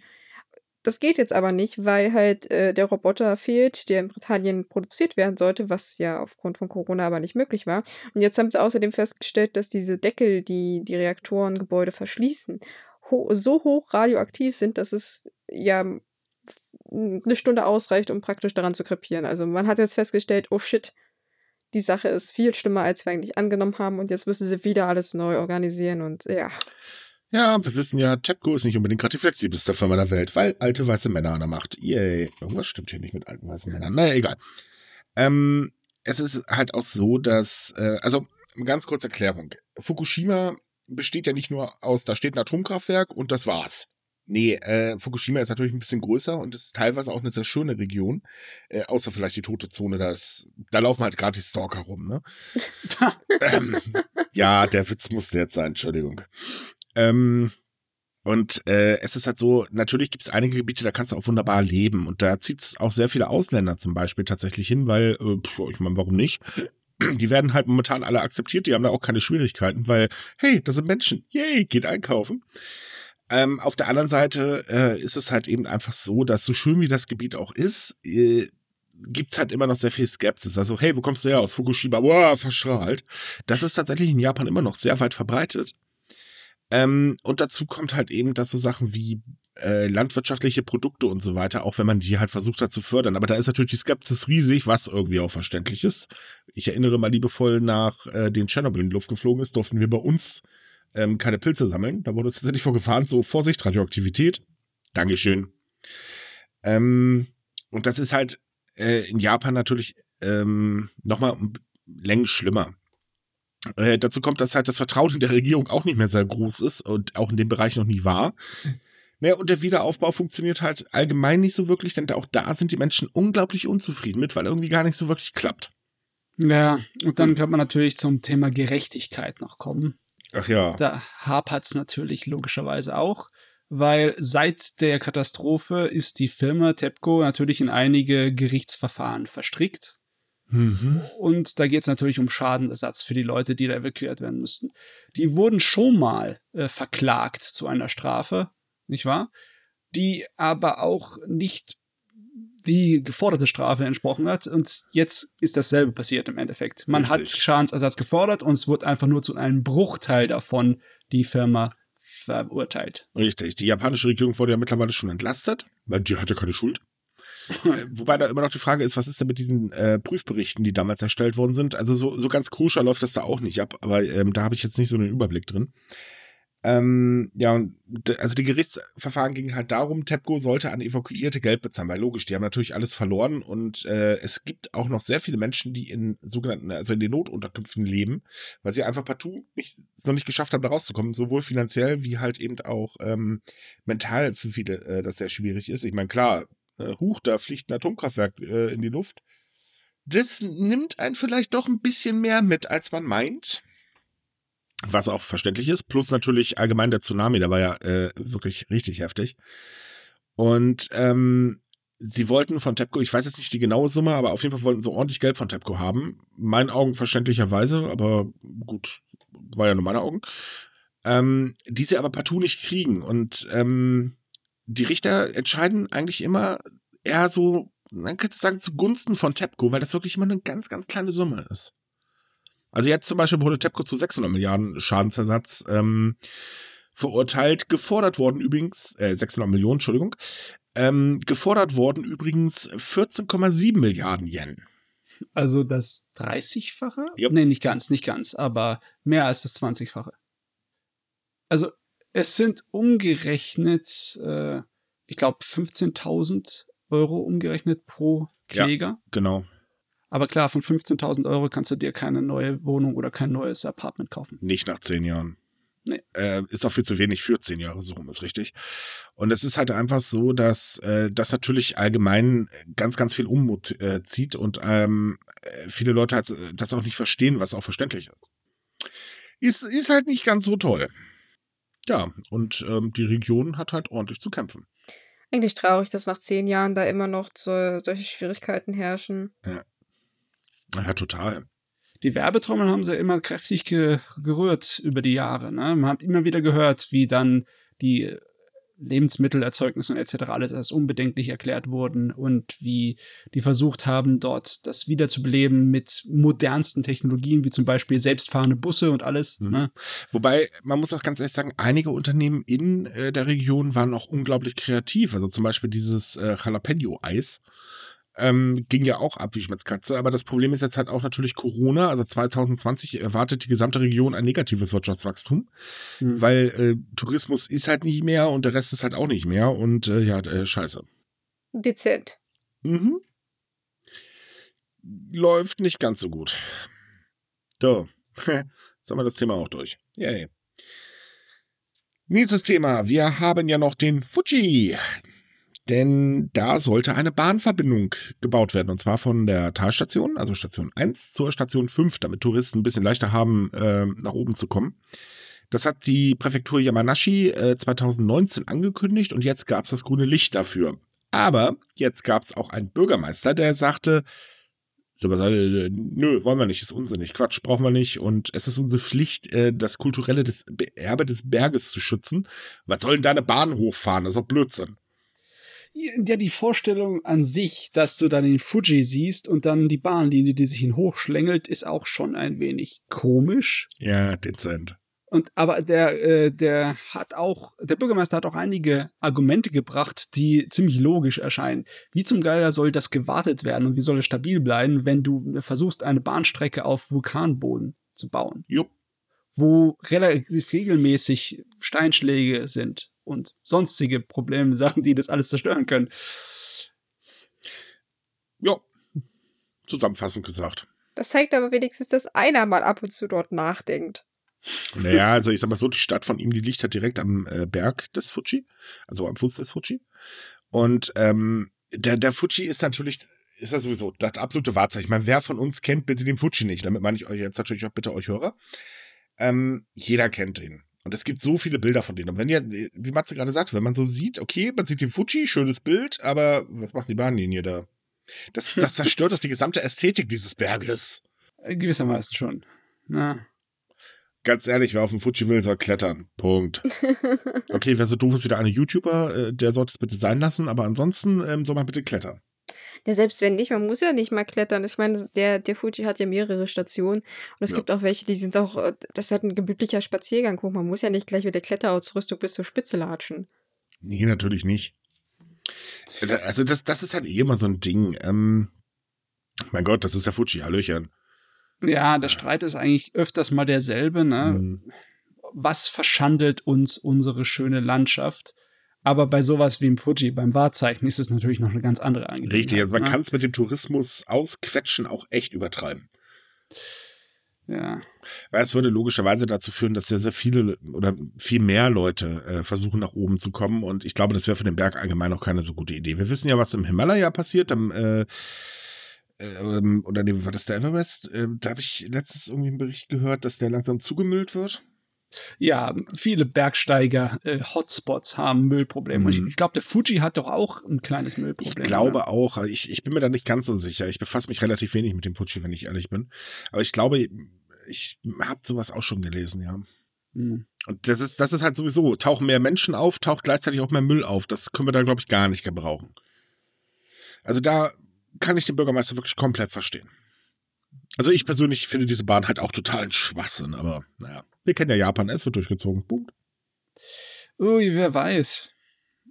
Das geht jetzt aber nicht, weil halt äh, der Roboter fehlt, der in Britannien produziert werden sollte, was ja aufgrund von Corona aber nicht möglich war. Und jetzt haben sie außerdem festgestellt, dass diese Deckel, die die Reaktorengebäude verschließen, ho so hoch radioaktiv sind, dass es ja eine Stunde ausreicht, um praktisch daran zu krepieren. Also man hat jetzt festgestellt, oh shit, die Sache ist viel schlimmer, als wir eigentlich angenommen haben und jetzt müssen sie wieder alles neu organisieren und ja. Ja, wir wissen ja, TEPCO ist nicht unbedingt gerade die flexibelste Firma der Welt, weil alte weiße Männer an der Macht. Yay. Irgendwas stimmt hier nicht mit alten weißen Männern. Naja, egal. Ähm, es ist halt auch so, dass, äh, also ganz kurze Erklärung. Fukushima besteht ja nicht nur aus, da steht ein Atomkraftwerk und das war's. Nee, äh, Fukushima ist natürlich ein bisschen größer und ist teilweise auch eine sehr schöne Region. Äh, außer vielleicht die tote Zone, da, ist, da laufen halt gerade die Stalker rum, ne? [LAUGHS] ähm, ja, der Witz musste jetzt sein, Entschuldigung. Ähm, und äh, es ist halt so, natürlich gibt es einige Gebiete, da kannst du auch wunderbar leben. Und da zieht es auch sehr viele Ausländer zum Beispiel tatsächlich hin, weil, äh, pf, ich meine, warum nicht? Die werden halt momentan alle akzeptiert, die haben da auch keine Schwierigkeiten, weil, hey, das sind Menschen, yay, geht einkaufen. Ähm, auf der anderen Seite äh, ist es halt eben einfach so, dass so schön wie das Gebiet auch ist, äh, gibt's halt immer noch sehr viel Skepsis. Also, hey, wo kommst du her aus Fukushima? Boah, verstrahlt. Das ist tatsächlich in Japan immer noch sehr weit verbreitet. Ähm, und dazu kommt halt eben, dass so Sachen wie äh, landwirtschaftliche Produkte und so weiter, auch wenn man die halt versucht hat zu fördern. Aber da ist natürlich die Skepsis riesig, was irgendwie auch verständlich ist. Ich erinnere mal liebevoll nach äh, den Tschernobyl in die Luft geflogen ist, durften wir bei uns ähm, keine Pilze sammeln. Da wurde tatsächlich vorgefahren, so Vorsicht, Radioaktivität. Dankeschön. Ähm, und das ist halt äh, in Japan natürlich ähm, nochmal längst schlimmer. Äh, dazu kommt, dass halt das Vertrauen in der Regierung auch nicht mehr sehr groß ist und auch in dem Bereich noch nie war. [LAUGHS] Naja, und der Wiederaufbau funktioniert halt allgemein nicht so wirklich, denn auch da sind die Menschen unglaublich unzufrieden mit, weil irgendwie gar nicht so wirklich klappt. Ja, und dann kann man natürlich zum Thema Gerechtigkeit noch kommen. Ach ja. Da hapert es natürlich logischerweise auch, weil seit der Katastrophe ist die Firma TEPCO natürlich in einige Gerichtsverfahren verstrickt. Mhm. Und da geht es natürlich um Schadenersatz für die Leute, die da evakuiert werden müssten. Die wurden schon mal äh, verklagt zu einer Strafe, nicht wahr? Die aber auch nicht die geforderte Strafe entsprochen hat. Und jetzt ist dasselbe passiert im Endeffekt. Man Richtig. hat Schadensersatz gefordert und es wird einfach nur zu einem Bruchteil davon die Firma verurteilt. Richtig. Die japanische Regierung wurde ja mittlerweile schon entlastet, weil die hatte keine Schuld. [LAUGHS] Wobei da immer noch die Frage ist, was ist denn mit diesen äh, Prüfberichten, die damals erstellt worden sind? Also so, so ganz koscher läuft das da auch nicht ab, aber ähm, da habe ich jetzt nicht so einen Überblick drin. Ähm, ja, und also die Gerichtsverfahren gingen halt darum, TEPCO sollte an Evakuierte Geld bezahlen, weil logisch, die haben natürlich alles verloren und äh, es gibt auch noch sehr viele Menschen, die in sogenannten, also in den Notunterkünften leben, weil sie einfach partout nicht, noch nicht geschafft haben, da rauszukommen, sowohl finanziell wie halt eben auch ähm, mental für viele äh, das sehr schwierig ist. Ich meine, klar, äh, huch, da fliegt ein Atomkraftwerk äh, in die Luft. Das nimmt einen vielleicht doch ein bisschen mehr mit, als man meint was auch verständlich ist. Plus natürlich allgemein der Tsunami, der war ja äh, wirklich richtig heftig. Und ähm, sie wollten von TEPCO, ich weiß jetzt nicht die genaue Summe, aber auf jeden Fall wollten sie ordentlich Geld von TEPCO haben. Meinen Augen verständlicherweise, aber gut, war ja nur meine Augen. Ähm, die sie aber partout nicht kriegen. Und ähm, die Richter entscheiden eigentlich immer eher so, man könnte sagen, zugunsten von TEPCO, weil das wirklich immer eine ganz, ganz kleine Summe ist. Also jetzt zum Beispiel wurde TEPCO zu 600 Milliarden Schadensersatz ähm, verurteilt, gefordert worden übrigens, äh, 600 Millionen, Entschuldigung, ähm, gefordert worden übrigens 14,7 Milliarden Yen. Also das 30-fache? Yep. Nee, nicht ganz, nicht ganz, aber mehr als das 20-fache. Also es sind umgerechnet, äh, ich glaube, 15.000 Euro umgerechnet pro Kläger. Ja, genau. Aber klar, von 15.000 Euro kannst du dir keine neue Wohnung oder kein neues Apartment kaufen. Nicht nach zehn Jahren. Nee. Äh, ist auch viel zu wenig für zehn Jahre, so rum ist richtig. Und es ist halt einfach so, dass äh, das natürlich allgemein ganz, ganz viel Unmut äh, zieht und ähm, äh, viele Leute halt das auch nicht verstehen, was auch verständlich ist. Ist, ist halt nicht ganz so toll. Ja, und ähm, die Region hat halt ordentlich zu kämpfen. Eigentlich traurig, dass nach zehn Jahren da immer noch so, solche Schwierigkeiten herrschen. Ja. Ja, total. Die Werbetrommeln haben sie immer kräftig ge gerührt über die Jahre. Ne? Man hat immer wieder gehört, wie dann die Lebensmittelerzeugnisse und etc. alles als unbedenklich erklärt wurden und wie die versucht haben, dort das wiederzubeleben mit modernsten Technologien, wie zum Beispiel selbstfahrende Busse und alles. Mhm. Ne? Wobei, man muss auch ganz ehrlich sagen, einige Unternehmen in äh, der Region waren auch unglaublich kreativ. Also zum Beispiel dieses äh, Jalapeno-Eis ähm, ging ja auch ab wie Schmetzkatze. Aber das Problem ist jetzt halt auch natürlich Corona. Also 2020 erwartet die gesamte Region ein negatives Wirtschaftswachstum, mhm. weil äh, Tourismus ist halt nicht mehr und der Rest ist halt auch nicht mehr. Und äh, ja, äh, scheiße. Dezent. Mhm. Läuft nicht ganz so gut. So. [LAUGHS] Jetzt haben wir das Thema auch durch. Yay. Nächstes Thema. Wir haben ja noch den Fuji denn da sollte eine Bahnverbindung gebaut werden, und zwar von der Talstation, also Station 1 zur Station 5, damit Touristen ein bisschen leichter haben, äh, nach oben zu kommen. Das hat die Präfektur Yamanashi äh, 2019 angekündigt und jetzt gab es das grüne Licht dafür. Aber jetzt gab es auch einen Bürgermeister, der sagte, nö, wollen wir nicht, ist unsinnig, Quatsch, brauchen wir nicht. Und es ist unsere Pflicht, äh, das kulturelle Erbe des Berges zu schützen. Was soll denn da eine Bahn hochfahren? Das ist doch Blödsinn. Ja, die Vorstellung an sich, dass du dann den Fuji siehst und dann die Bahnlinie, die sich ihn hochschlängelt, ist auch schon ein wenig komisch. Ja, dezent. Und aber der, äh, der hat auch, der Bürgermeister hat auch einige Argumente gebracht, die ziemlich logisch erscheinen. Wie zum Geier soll das gewartet werden und wie soll es stabil bleiben, wenn du versuchst, eine Bahnstrecke auf Vulkanboden zu bauen? Jupp. Wo relativ regelmäßig Steinschläge sind und sonstige Probleme, [LAUGHS] Sachen, die das alles zerstören können. Ja, zusammenfassend gesagt. Das zeigt aber wenigstens, dass einer mal ab und zu dort nachdenkt. Naja, [LAUGHS] also ich sag mal so, die Stadt von ihm, die liegt halt direkt am äh, Berg des Fuji, also am Fuß des Fuji. Und ähm, der, der Fuji ist natürlich, ist ja sowieso das absolute Wahrzeichen. Ich meine, wer von uns kennt bitte den Fuji nicht? Damit meine ich euch jetzt natürlich auch bitte euch Hörer. Ähm, jeder kennt ihn. Und es gibt so viele Bilder von denen. Und wenn ihr, wie Matze gerade sagte, wenn man so sieht, okay, man sieht den Fuji, schönes Bild, aber was macht die Bahnlinie da? Das, das zerstört doch die gesamte Ästhetik dieses Berges. Gewissermaßen schon. Na. Ganz ehrlich, wer auf dem Fuji will, soll klettern. Punkt. [LAUGHS] Okay, wer so doof ist wie der eine YouTuber, äh, der sollte es bitte sein lassen, aber ansonsten ähm, soll man bitte klettern. Ja, selbst wenn nicht, man muss ja nicht mal klettern. Ich meine, der, der Fuji hat ja mehrere Stationen und es Ja. gibt auch welche, die sind auch, äh, das ist halt ein gemütlicher Spaziergang. Guck, man muss ja nicht gleich mit der Kletterausrüstung bis zur Spitze latschen. Nee, natürlich nicht. Also das, das ist halt eh immer so ein Ding. Ähm, mein Gott, das ist der Fuji, Hallöchen. Ja, der Streit ist eigentlich öfters mal derselbe, ne? Mhm. Was verschandelt uns unsere schöne Landschaft? Aber bei sowas wie im Fuji, beim Wahrzeichen, ist es natürlich noch eine ganz andere Angelegenheit. Richtig, also man ne? kann es mit dem Tourismus ausquetschen auch echt übertreiben. Ja. Weil es würde logischerweise dazu führen, dass sehr, sehr viele oder viel mehr Leute äh, versuchen, nach oben zu kommen. Und ich glaube, das wäre für den Berg allgemein auch keine so gute Idee. Wir wissen ja, was im Himalaya passiert. Am, äh, ähm, oder nee, war das der Everest? Äh, da habe ich letztens irgendwie einen Bericht gehört, dass der langsam zugemüllt wird. Ja, viele Bergsteiger, äh, Hotspots haben Müllprobleme. Und Mhm. ich, ich glaube, der Fuji hat doch auch ein kleines Müllproblem. Ich glaube ne? auch, ich, ich bin mir da nicht ganz so sicher. Ich befasse mich relativ wenig mit dem Fuji, wenn ich ehrlich bin. Aber ich glaube, ich habe sowas auch schon gelesen, ja. Mhm. Und das ist, das ist halt sowieso, tauchen mehr Menschen auf, taucht gleichzeitig auch mehr Müll auf. Das können wir da, glaube ich, gar nicht gebrauchen. Also da kann ich den Bürgermeister wirklich komplett verstehen. Also ich persönlich finde diese Bahn halt auch total ein Schwachsinn, aber naja, wir kennen ja Japan, es wird durchgezogen. Punkt. Ui, wer weiß.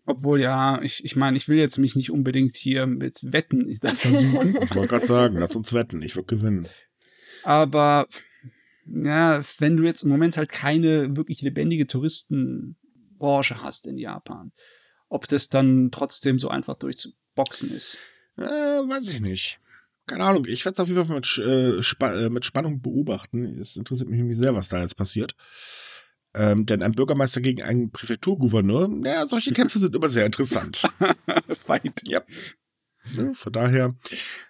Obwohl, ja, ich, ich meine, ich will jetzt mich nicht unbedingt hier mit Wetten [LAUGHS] da versuchen. Ich wollte gerade sagen, lass uns wetten, ich würde gewinnen. aber ja, wenn du jetzt im Moment halt keine wirklich lebendige Touristenbranche hast in Japan, ob das dann trotzdem so einfach durchzuboxen ist. Äh, weiß ich nicht. Keine Ahnung, ich werde es auf jeden Fall mit, äh, Spa äh, mit Spannung beobachten. Es interessiert mich nämlich sehr, was da jetzt passiert. Ähm, denn ein Bürgermeister gegen einen Präfekturgouverneur, naja, solche Kämpfe sind immer sehr interessant. [LAUGHS] Fight. ja. ja. Von daher.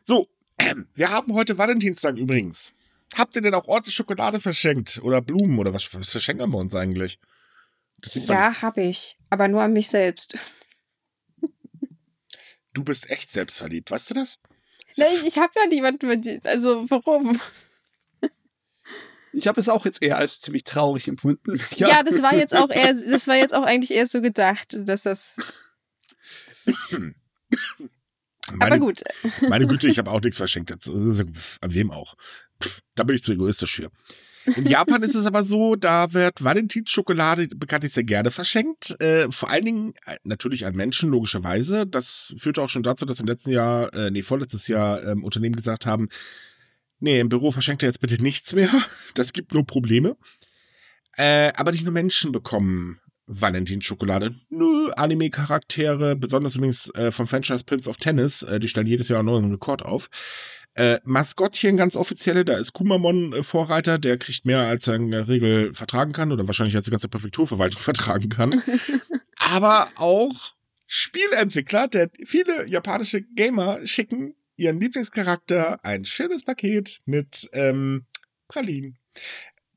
So, ähm, wir haben heute Valentinstag übrigens. Habt ihr denn auch ordentlich Schokolade verschenkt? Oder Blumen? Oder was, was verschenken wir uns eigentlich? Ja, habe ich. Aber nur an mich selbst. Du bist echt selbstverliebt, weißt du das? Nein, ich habe ja niemanden mit dir. Also, warum? Ich habe es auch jetzt eher als ziemlich traurig empfunden. [LAUGHS] Ja. das war jetzt auch eher, das war jetzt auch eigentlich eher so gedacht, dass das. [COUGHS] Meine, aber gut. Meine Güte, ich habe auch nichts verschenkt. An wem auch? Pff, da bin ich zu egoistisch für. In Japan ist es aber so, da wird Valentinsschokolade bekanntlich sehr gerne verschenkt. Äh, vor allen Dingen äh, natürlich an Menschen, logischerweise. Das führte auch schon dazu, dass im letzten Jahr, äh, nee, vorletztes Jahr ähm, Unternehmen gesagt haben, nee, im Büro verschenkt er jetzt bitte nichts mehr. Das gibt nur Probleme. Äh, aber nicht nur Menschen bekommen Valentinsschokolade. Nö, Anime-Charaktere, besonders übrigens äh, vom Franchise Prince of Tennis, äh, die stellen jedes Jahr einen neuen Rekord auf. Äh, Maskottchen ganz offizielle, da ist Kumamon äh, Vorreiter, der kriegt mehr, als er in der Regel vertragen kann oder wahrscheinlich als die ganze Präfekturverwaltung [LAUGHS] vertragen kann. Aber auch Spielentwickler, denn viele japanische Gamer schicken ihren Lieblingscharakter ein schönes Paket mit ähm, Pralinen.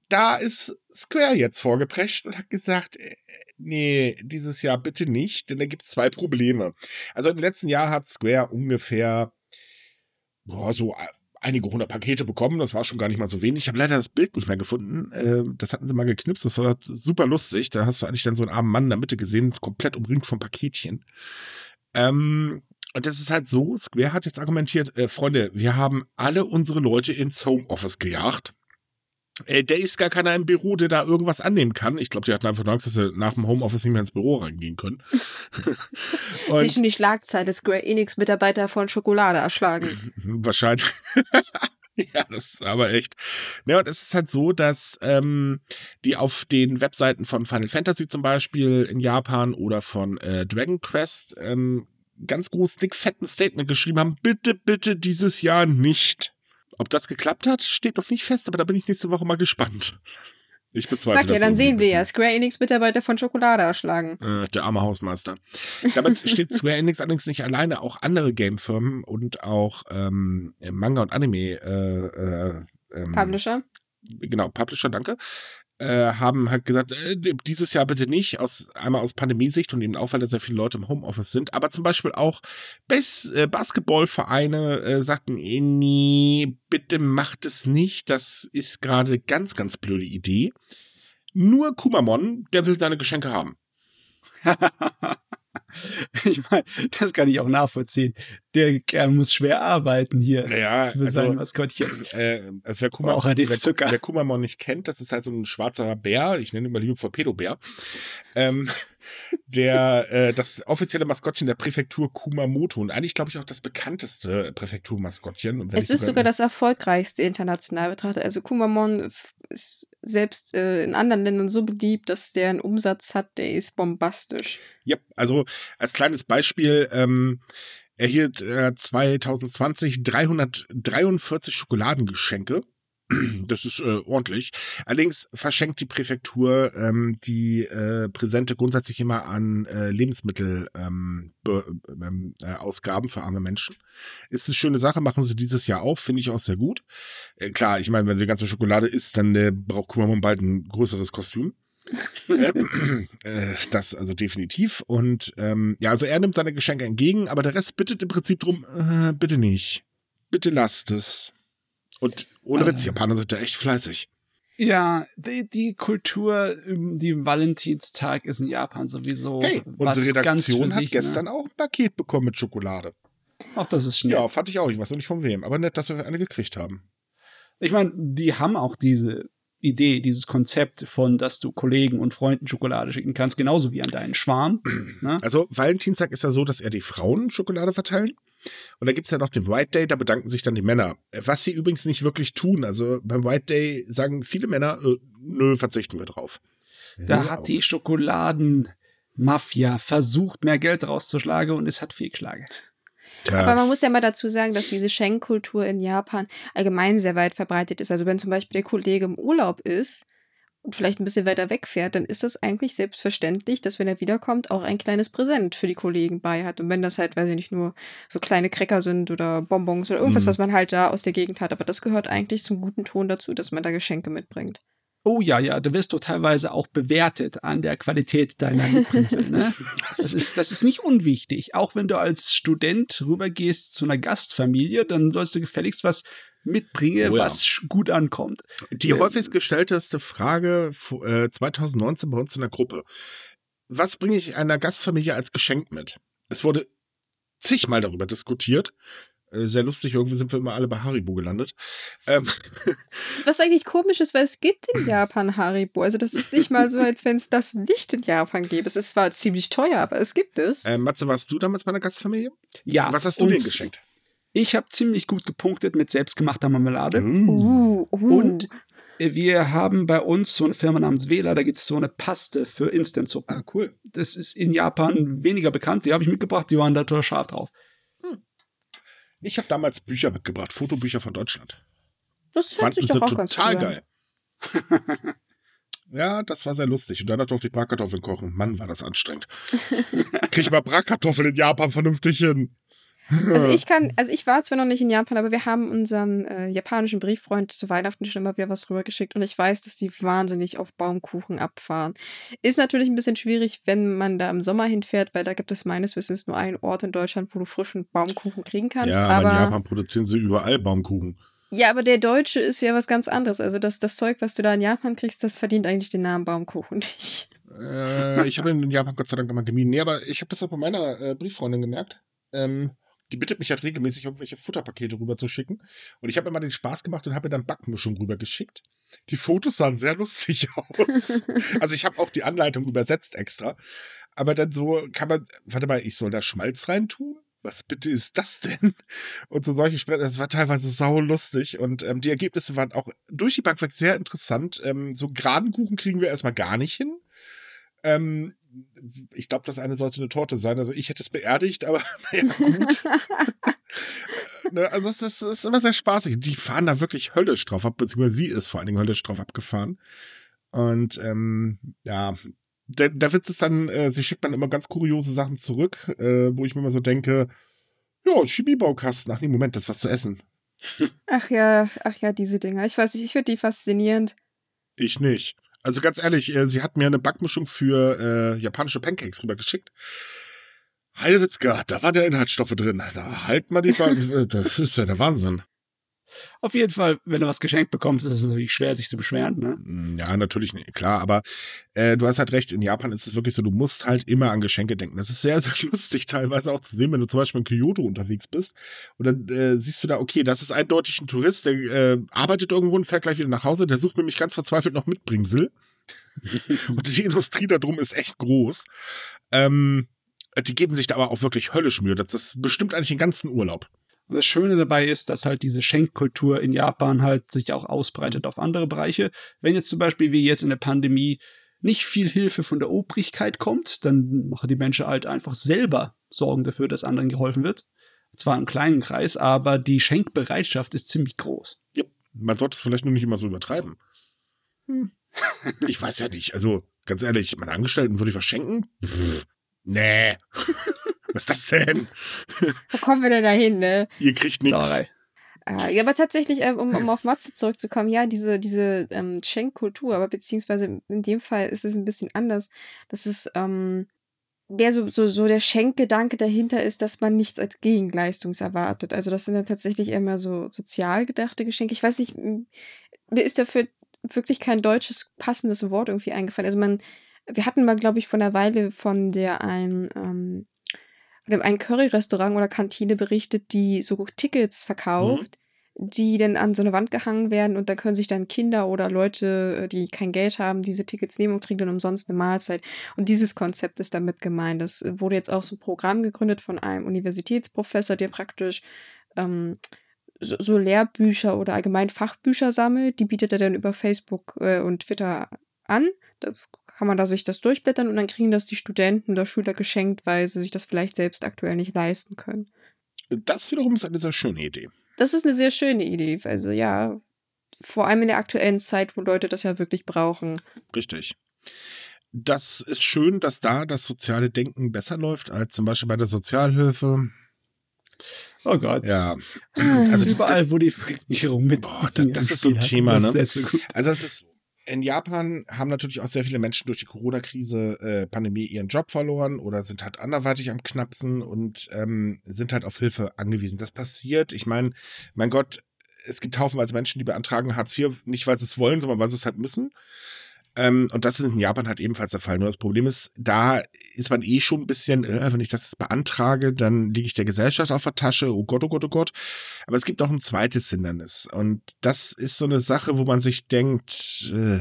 Da ist Square jetzt vorgeprescht und hat gesagt, äh, nee, dieses Jahr bitte nicht, denn da gibt es zwei Probleme. Also im letzten Jahr hat Square ungefähr boah, so äh, einige hundert Pakete bekommen. Das war schon gar nicht mal so wenig. Ich habe leider das Bild nicht mehr gefunden. Äh, das hatten sie mal geknipst. Das war super lustig. Da hast du eigentlich dann so einen armen Mann in der Mitte gesehen, komplett umringt von Paketchen. Ähm, und das ist halt so, Square hat jetzt argumentiert, äh, Freunde, wir haben alle unsere Leute ins Homeoffice gejagt. Äh, der ist gar keiner im Büro, der da irgendwas annehmen kann. Ich glaube, die hatten einfach nur Angst, dass sie nach dem Homeoffice nicht mehr ins Büro reingehen können. [LAUGHS] Sie schon die Schlagzeile Square Enix Mitarbeiter von Schokolade erschlagen. [LAUGHS] Wahrscheinlich. [LAUGHS] ja, das ist aber echt. Ja, und es ist halt so, dass ähm, die auf den Webseiten von Final Fantasy zum Beispiel in Japan oder von äh, Dragon Quest ähm, ganz groß, dick, fetten Statement geschrieben haben, bitte, bitte dieses Jahr nicht. Ob das geklappt hat, steht noch nicht fest, aber da bin ich nächste Woche mal gespannt. Ich bezweifle Sag ja, das dann sehen wir ja. Square Enix Mitarbeiter von Schokolade erschlagen. Äh, der arme Hausmeister. Damit [LAUGHS] steht Square Enix allerdings nicht alleine. Auch andere Gamefirmen und auch ähm, Manga und Anime äh, äh, ähm, Publisher. genau, Publisher, danke, äh, haben halt gesagt, äh, dieses Jahr bitte nicht, aus, einmal aus Pandemiesicht und eben auch, weil da sehr viele Leute im Homeoffice sind, aber zum Beispiel auch Bas äh, Basketballvereine äh, sagten, eh, nee, bitte macht es nicht, das ist gerade ganz, ganz blöde Idee. Nur Kumamon, der will seine Geschenke haben. [LAUGHS] [LAUGHS] ich meine, das kann ich auch nachvollziehen. Der Kerl muss schwer arbeiten hier naja, für also, sein Maskottchen. Äh, also wer, Kuma, Braucht er den wer, Zucker. wer Kumamon nicht kennt, das ist halt so ein schwarzer Bär, ich nenne ihn mal liebevoll Pedobär, ähm, [LAUGHS] der äh, das offizielle Maskottchen der Präfektur Kumamoto und eigentlich, glaube ich, auch das bekannteste Präfekturmaskottchen. Es ist sogar das erfolgreichste international betrachtet. Also Kumamon ist selbst äh, in anderen Ländern so beliebt, dass der einen Umsatz hat, der ist bombastisch. Ja, also als kleines Beispiel ähm, erhielt äh, 2020 343 Schokoladengeschenke. [CLEARS THROAT] Das ist äh, ordentlich. Allerdings verschenkt die Präfektur ähm, die äh, Präsente grundsätzlich immer an äh, Lebensmittel ähm, ähm, äh, Ausgaben für arme Menschen. Ist eine schöne Sache, machen sie dieses Jahr auch, finde ich auch sehr gut. Äh, klar, ich meine, wenn du die ganze Schokolade isst, dann äh, braucht Kumamon bald ein größeres Kostüm. [LAUGHS] äh, [CLEARS THROAT] äh, das also definitiv. Und ähm, ja, also er nimmt seine Geschenke entgegen, aber der Rest bittet im Prinzip drum, äh, bitte nicht. Bitte lasst es. Und ohne Witz, die Japaner sind da echt fleißig. Ja, die, die Kultur, um die Valentinstag ist in Japan sowieso Hey, was unsere Redaktion hat sich, gestern Ne? auch ein Paket bekommen mit Schokolade. Ach, das ist schnell. Ja, fand ich auch. Ich weiß noch nicht von wem, aber nett, dass wir eine gekriegt haben. Ich meine, die haben auch diese Idee, dieses Konzept von, dass du Kollegen und Freunden Schokolade schicken kannst, genauso wie an deinen Schwarm. ne? Also Valentinstag ist ja so, dass er die Frauen Schokolade verteilen. Und da gibt's ja noch den White Day, da bedanken sich dann die Männer. Was sie übrigens nicht wirklich tun. Also beim White Day sagen viele Männer, äh, nö, verzichten wir drauf. Da hat die Schokoladenmafia versucht, mehr Geld rauszuschlagen und es hat fehlgeschlagen. Tja. Aber man muss ja mal dazu sagen, dass diese Schenkkultur in Japan allgemein sehr weit verbreitet ist. Also wenn zum Beispiel der Kollege im Urlaub ist und vielleicht ein bisschen weiter wegfährt, dann ist das eigentlich selbstverständlich, dass wenn er wiederkommt, auch ein kleines Präsent für die Kollegen bei hat. Und wenn das halt, weiß ich nicht, nur so kleine Cracker sind oder Bonbons oder irgendwas, Mhm. was man halt da aus der Gegend hat. Aber das gehört eigentlich zum guten Ton dazu, dass man da Geschenke mitbringt. Oh ja, ja, da wirst du teilweise auch bewertet an der Qualität deiner Mitbringsel. Ne? [LAUGHS] Das, ist, das ist nicht unwichtig. Auch wenn du als Student rübergehst zu einer Gastfamilie, dann sollst du gefälligst was mitbringen, Oh ja. was gut ankommt. Die häufigst gestellteste Frage äh, 2019 bei uns in der Gruppe. Was bringe ich einer Gastfamilie als Geschenk mit? Es wurde zigmal darüber diskutiert. Äh, Sehr lustig, irgendwie sind wir immer alle bei Haribo gelandet. Ähm, [LAUGHS] Was eigentlich komisch ist, weil es gibt in Japan Haribo. Also das ist nicht mal so, [LAUGHS] als wenn es das nicht in Japan gäbe. Es ist zwar ziemlich teuer, aber es gibt es. äh, Matze, warst du damals bei einer Gastfamilie? Ja, Was hast du denen geschenkt? Ich habe ziemlich gut gepunktet mit selbstgemachter Marmelade. Uh, uh. Und wir haben bei uns so eine Firma namens Vela, da gibt es so eine Paste für Instant-Suppen. Ah, cool. Das ist in Japan weniger bekannt. Die habe ich mitgebracht, die waren da total scharf drauf. Ich habe damals Bücher mitgebracht, Fotobücher von Deutschland. das auch ganz total geil. [LAUGHS] ja, das war sehr lustig. Und dann durfte ich Bratkartoffeln kochen. Mann, war das anstrengend. [LAUGHS] Krieg ich mal Bratkartoffeln in Japan vernünftig hin. Also [LAUGHS] ich kann, also ich war zwar noch nicht in Japan, aber wir haben unserem äh, japanischen Brieffreund zu Weihnachten schon immer wieder was rübergeschickt und ich weiß, dass die wahnsinnig auf Baumkuchen abfahren. Ist natürlich ein bisschen schwierig, wenn man da im Sommer hinfährt, weil da gibt es meines Wissens nur einen Ort in Deutschland, wo du frischen Baumkuchen kriegen kannst. ja, aber, aber in Japan produzieren sie überall Baumkuchen. ja, aber der Deutsche ist ja was ganz anderes. Also das, das Zeug, was du da in Japan kriegst, das verdient eigentlich den Namen Baumkuchen nicht. Äh, ich habe in Japan Gott sei Dank immer gemieden. Nee, aber ich habe das auch bei meiner äh, Brieffreundin gemerkt. Ähm, die bittet mich halt regelmäßig, irgendwelche Futterpakete rüber zu schicken. Und ich habe immer den Spaß gemacht und habe ihr dann Backmischung rüber geschickt. Die Fotos sahen sehr lustig [LAUGHS] aus. [LAUGHS] also ich habe auch die Anleitung übersetzt extra. Aber dann so kann man, warte mal, ich soll da Schmalz reintun? Was bitte ist das denn? Und so solche Sprecher, das war teilweise sau lustig. Und ähm, die Ergebnisse waren auch durch die Bank weg sehr interessant. Ähm, so geraden Kuchen kriegen wir erstmal gar nicht hin. Ähm, ich glaube, das eine sollte eine Torte sein. Also ich hätte es beerdigt, aber [LAUGHS] naja, gut. [LAUGHS] ne, also es ist, es ist immer sehr spaßig. Die fahren da wirklich höllisch drauf ab, beziehungsweise sie ist vor allen Dingen höllisch drauf abgefahren. Und ähm, ja, der, der Witz ist dann, äh, sie schickt dann immer ganz kuriose Sachen zurück, äh, wo ich mir immer so denke, ja, Chemiebaukasten. Ach nee, Moment, das ist was zu essen. Ach ja, ach ja, diese Dinger. Ich weiß nicht, ich finde die faszinierend. Ich nicht. Also ganz ehrlich, äh, sie hat mir eine Backmischung für äh, japanische Pancakes rübergeschickt. Heidewitzka, da war der Inhaltsstoffe drin. Da halt mal die Backen. [LAUGHS] das ist ja der Wahnsinn. Auf jeden Fall, wenn du was geschenkt bekommst, ist es natürlich schwer, sich zu beschweren. Ne? Mm, ja, natürlich, klar, aber äh, du hast halt recht, in Japan ist es wirklich so, du musst halt immer an Geschenke denken. Das ist sehr, sehr [LAUGHS] lustig teilweise auch zu sehen, wenn du zum Beispiel in Kyoto unterwegs bist und dann äh, siehst du da, okay, das ist eindeutig ein Tourist, der äh, arbeitet irgendwo und fährt gleich wieder nach Hause, der sucht nämlich ganz verzweifelt noch Mitbringsel. [LAUGHS] und die Industrie da drum ist echt groß. Ähm, die geben sich da aber auch wirklich höllisch Mühe. Das, das bestimmt eigentlich den ganzen Urlaub. Und das Schöne dabei ist, dass halt diese Schenkkultur in Japan halt sich auch ausbreitet auf andere Bereiche. Wenn jetzt zum Beispiel wie jetzt in der Pandemie nicht viel Hilfe von der Obrigkeit kommt, dann machen die Menschen halt einfach selber Sorgen dafür, dass anderen geholfen wird. Zwar im kleinen Kreis, aber die Schenkbereitschaft ist ziemlich groß. Ja, man sollte es vielleicht nur nicht immer so übertreiben. Hm. [LAUGHS] ich weiß ja nicht. Also, ganz ehrlich, meine Angestellten würde ich was schenken? Pff, nee. [LAUGHS] Was ist das denn? Wo kommen wir denn da hin, ne? Ihr kriegt nichts. Äh, ja, aber tatsächlich, äh, um, um auf Matze zurückzukommen, ja, diese, diese ähm, Schenkkultur, aber beziehungsweise in dem Fall ist es ein bisschen anders. Das ist, ähm, mehr so, so, so der Schenkgedanke dahinter ist, dass man nichts als Gegenleistung erwartet. Also das sind dann tatsächlich immer so sozial gedachte Geschenke. Ich weiß nicht, mir ist dafür wirklich kein deutsches passendes Wort irgendwie eingefallen. Also man, wir hatten mal, glaube ich, vor einer Weile von der ein ähm, von einem Curry-Restaurant oder Kantine berichtet, die so Tickets verkauft, mhm. die dann an so eine Wand gehangen werden und da können sich dann Kinder oder Leute, äh, die kein Geld haben, diese Tickets nehmen und kriegen dann umsonst eine Mahlzeit. Und dieses Konzept ist damit gemeint. Das wurde jetzt auch so ein Programm gegründet von einem Universitätsprofessor, der praktisch ähm, so, so Lehrbücher oder allgemein Fachbücher sammelt. Die bietet er dann über Facebook äh, und Twitter an. Das kann man da sich das durchblättern und dann kriegen das die Studenten oder Schüler geschenkt, weil sie sich das vielleicht selbst aktuell nicht leisten können. Das wiederum ist eine sehr schöne Idee. Das ist eine sehr schöne Idee. Also ja, vor allem in der aktuellen Zeit, wo Leute das ja wirklich brauchen. Richtig. Das ist schön, dass da das soziale Denken besser läuft als zum Beispiel bei der Sozialhilfe. Oh Gott. Ja. [CLEARS THROAT] Also überall, wo die Regierung mit. Boah, das, das ist so ein Thema, ne? Also es ist in Japan haben natürlich auch sehr viele Menschen durch die Corona-Krise, äh, Pandemie ihren Job verloren oder sind halt anderweitig am Knapsen und ähm, sind halt auf Hilfe angewiesen. Das passiert. Ich meine, mein Gott, es gibt haufenweise Menschen, die beantragen Hartz IV, nicht weil sie es wollen, sondern weil sie es halt müssen. Ähm, und das ist in Japan halt ebenfalls der Fall. Nur das Problem ist, da ist man eh schon ein bisschen, äh, wenn ich das jetzt beantrage, dann liege ich der Gesellschaft auf der Tasche. Oh Gott, oh Gott, oh Gott. Aber es gibt auch ein zweites Hindernis. Und das ist so eine Sache, wo man sich denkt, äh,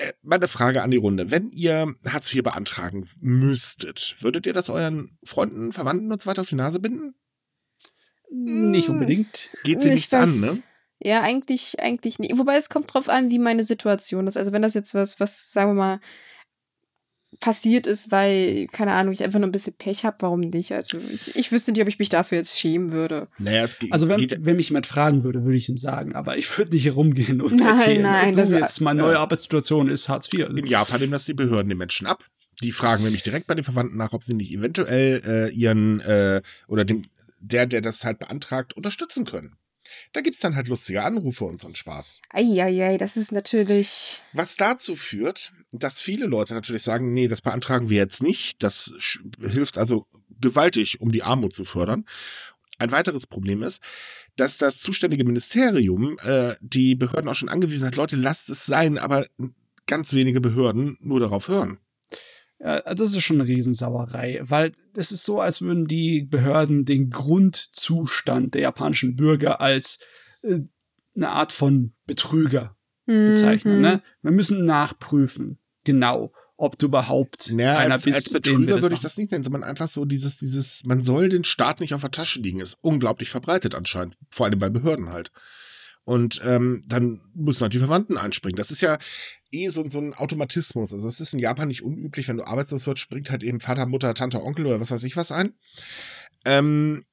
äh, meine Frage an die Runde. Wenn ihr Hartz IV beantragen müsstet, würdet ihr das euren Freunden, Verwandten und so weiter auf die Nase binden? Nicht unbedingt. Geht sie nichts an, ne? Ja, eigentlich, eigentlich nicht. Wobei es kommt drauf an, wie meine Situation ist. Also wenn das jetzt was, was, sagen wir mal, passiert ist, weil, keine Ahnung, ich einfach nur ein bisschen Pech habe, warum nicht? Also ich, ich wüsste nicht, ob ich mich dafür jetzt schämen würde. Naja, es geht, also wenn, wenn mich jemand fragen würde, würde ich ihm sagen, aber ich würde nicht herumgehen und nein, erzählen, nein, du, das jetzt meine neue Arbeitssituation ist Hartz IV. In Japan nehmen das die Behörden den Menschen ab. Die fragen nämlich direkt bei den Verwandten nach, ob sie nicht eventuell äh, ihren äh, oder dem der, der das halt beantragt, unterstützen können. Da gibt es dann halt lustige Anrufe und so einen Spaß. Eieiei, das ist natürlich. Was dazu führt, dass viele Leute natürlich sagen, nee, das beantragen wir jetzt nicht. Das hilft also gewaltig, um die Armut zu fördern. Ein weiteres Problem ist, dass das zuständige Ministerium äh, die Behörden auch schon angewiesen hat, Leute, lasst es sein, aber ganz wenige Behörden nur darauf hören. Ja, das ist schon eine Riesensauerei, weil es ist so, als würden die Behörden den Grundzustand der japanischen Bürger als äh, eine Art von Betrüger bezeichnen. Mhm. Ne? Wir müssen nachprüfen, genau, ob du überhaupt naja, einer als, bist. Als Betrüger würde ich das nicht nennen, sondern einfach so dieses, dieses, man soll den Staat nicht auf der Tasche liegen, ist unglaublich verbreitet anscheinend, vor allem bei Behörden halt. Und ähm, dann müssen halt die Verwandten einspringen. Das ist ja eh so, so ein Automatismus. Also es ist in Japan nicht unüblich, wenn du arbeitslos wirst, springt halt eben Vater, Mutter, Tante, Onkel oder was weiß ich was ein. Ähm,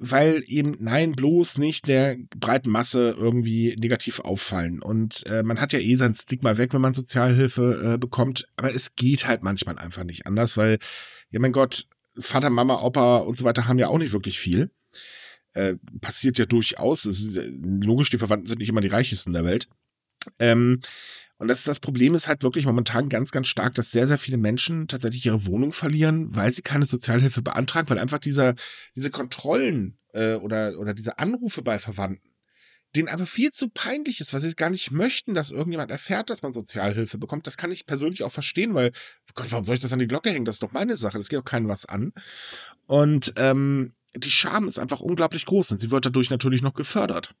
weil eben, nein, bloß nicht der breiten Masse irgendwie negativ auffallen. Und äh, man hat ja eh sein Stigma weg, wenn man Sozialhilfe äh, bekommt. Aber es geht halt manchmal einfach nicht anders, weil, ja mein Gott, Vater, Mama, Opa und so weiter haben ja auch nicht wirklich viel. Äh, passiert ja durchaus. Ist, logisch, die Verwandten sind nicht immer die reichesten der Welt. Ähm, Und das, das Problem ist halt wirklich momentan ganz, ganz stark, dass sehr, sehr viele Menschen tatsächlich ihre Wohnung verlieren, weil sie keine Sozialhilfe beantragen, weil einfach dieser, diese Kontrollen äh, oder, oder diese Anrufe bei Verwandten denen einfach viel zu peinlich ist, weil sie es gar nicht möchten, dass irgendjemand erfährt, dass man Sozialhilfe bekommt. Das kann ich persönlich auch verstehen, weil, Gott, warum soll ich das an die Glocke hängen? Das ist doch meine Sache, das geht auch keinem was an. Und ähm, die Scham ist einfach unglaublich groß und sie wird dadurch natürlich noch gefördert.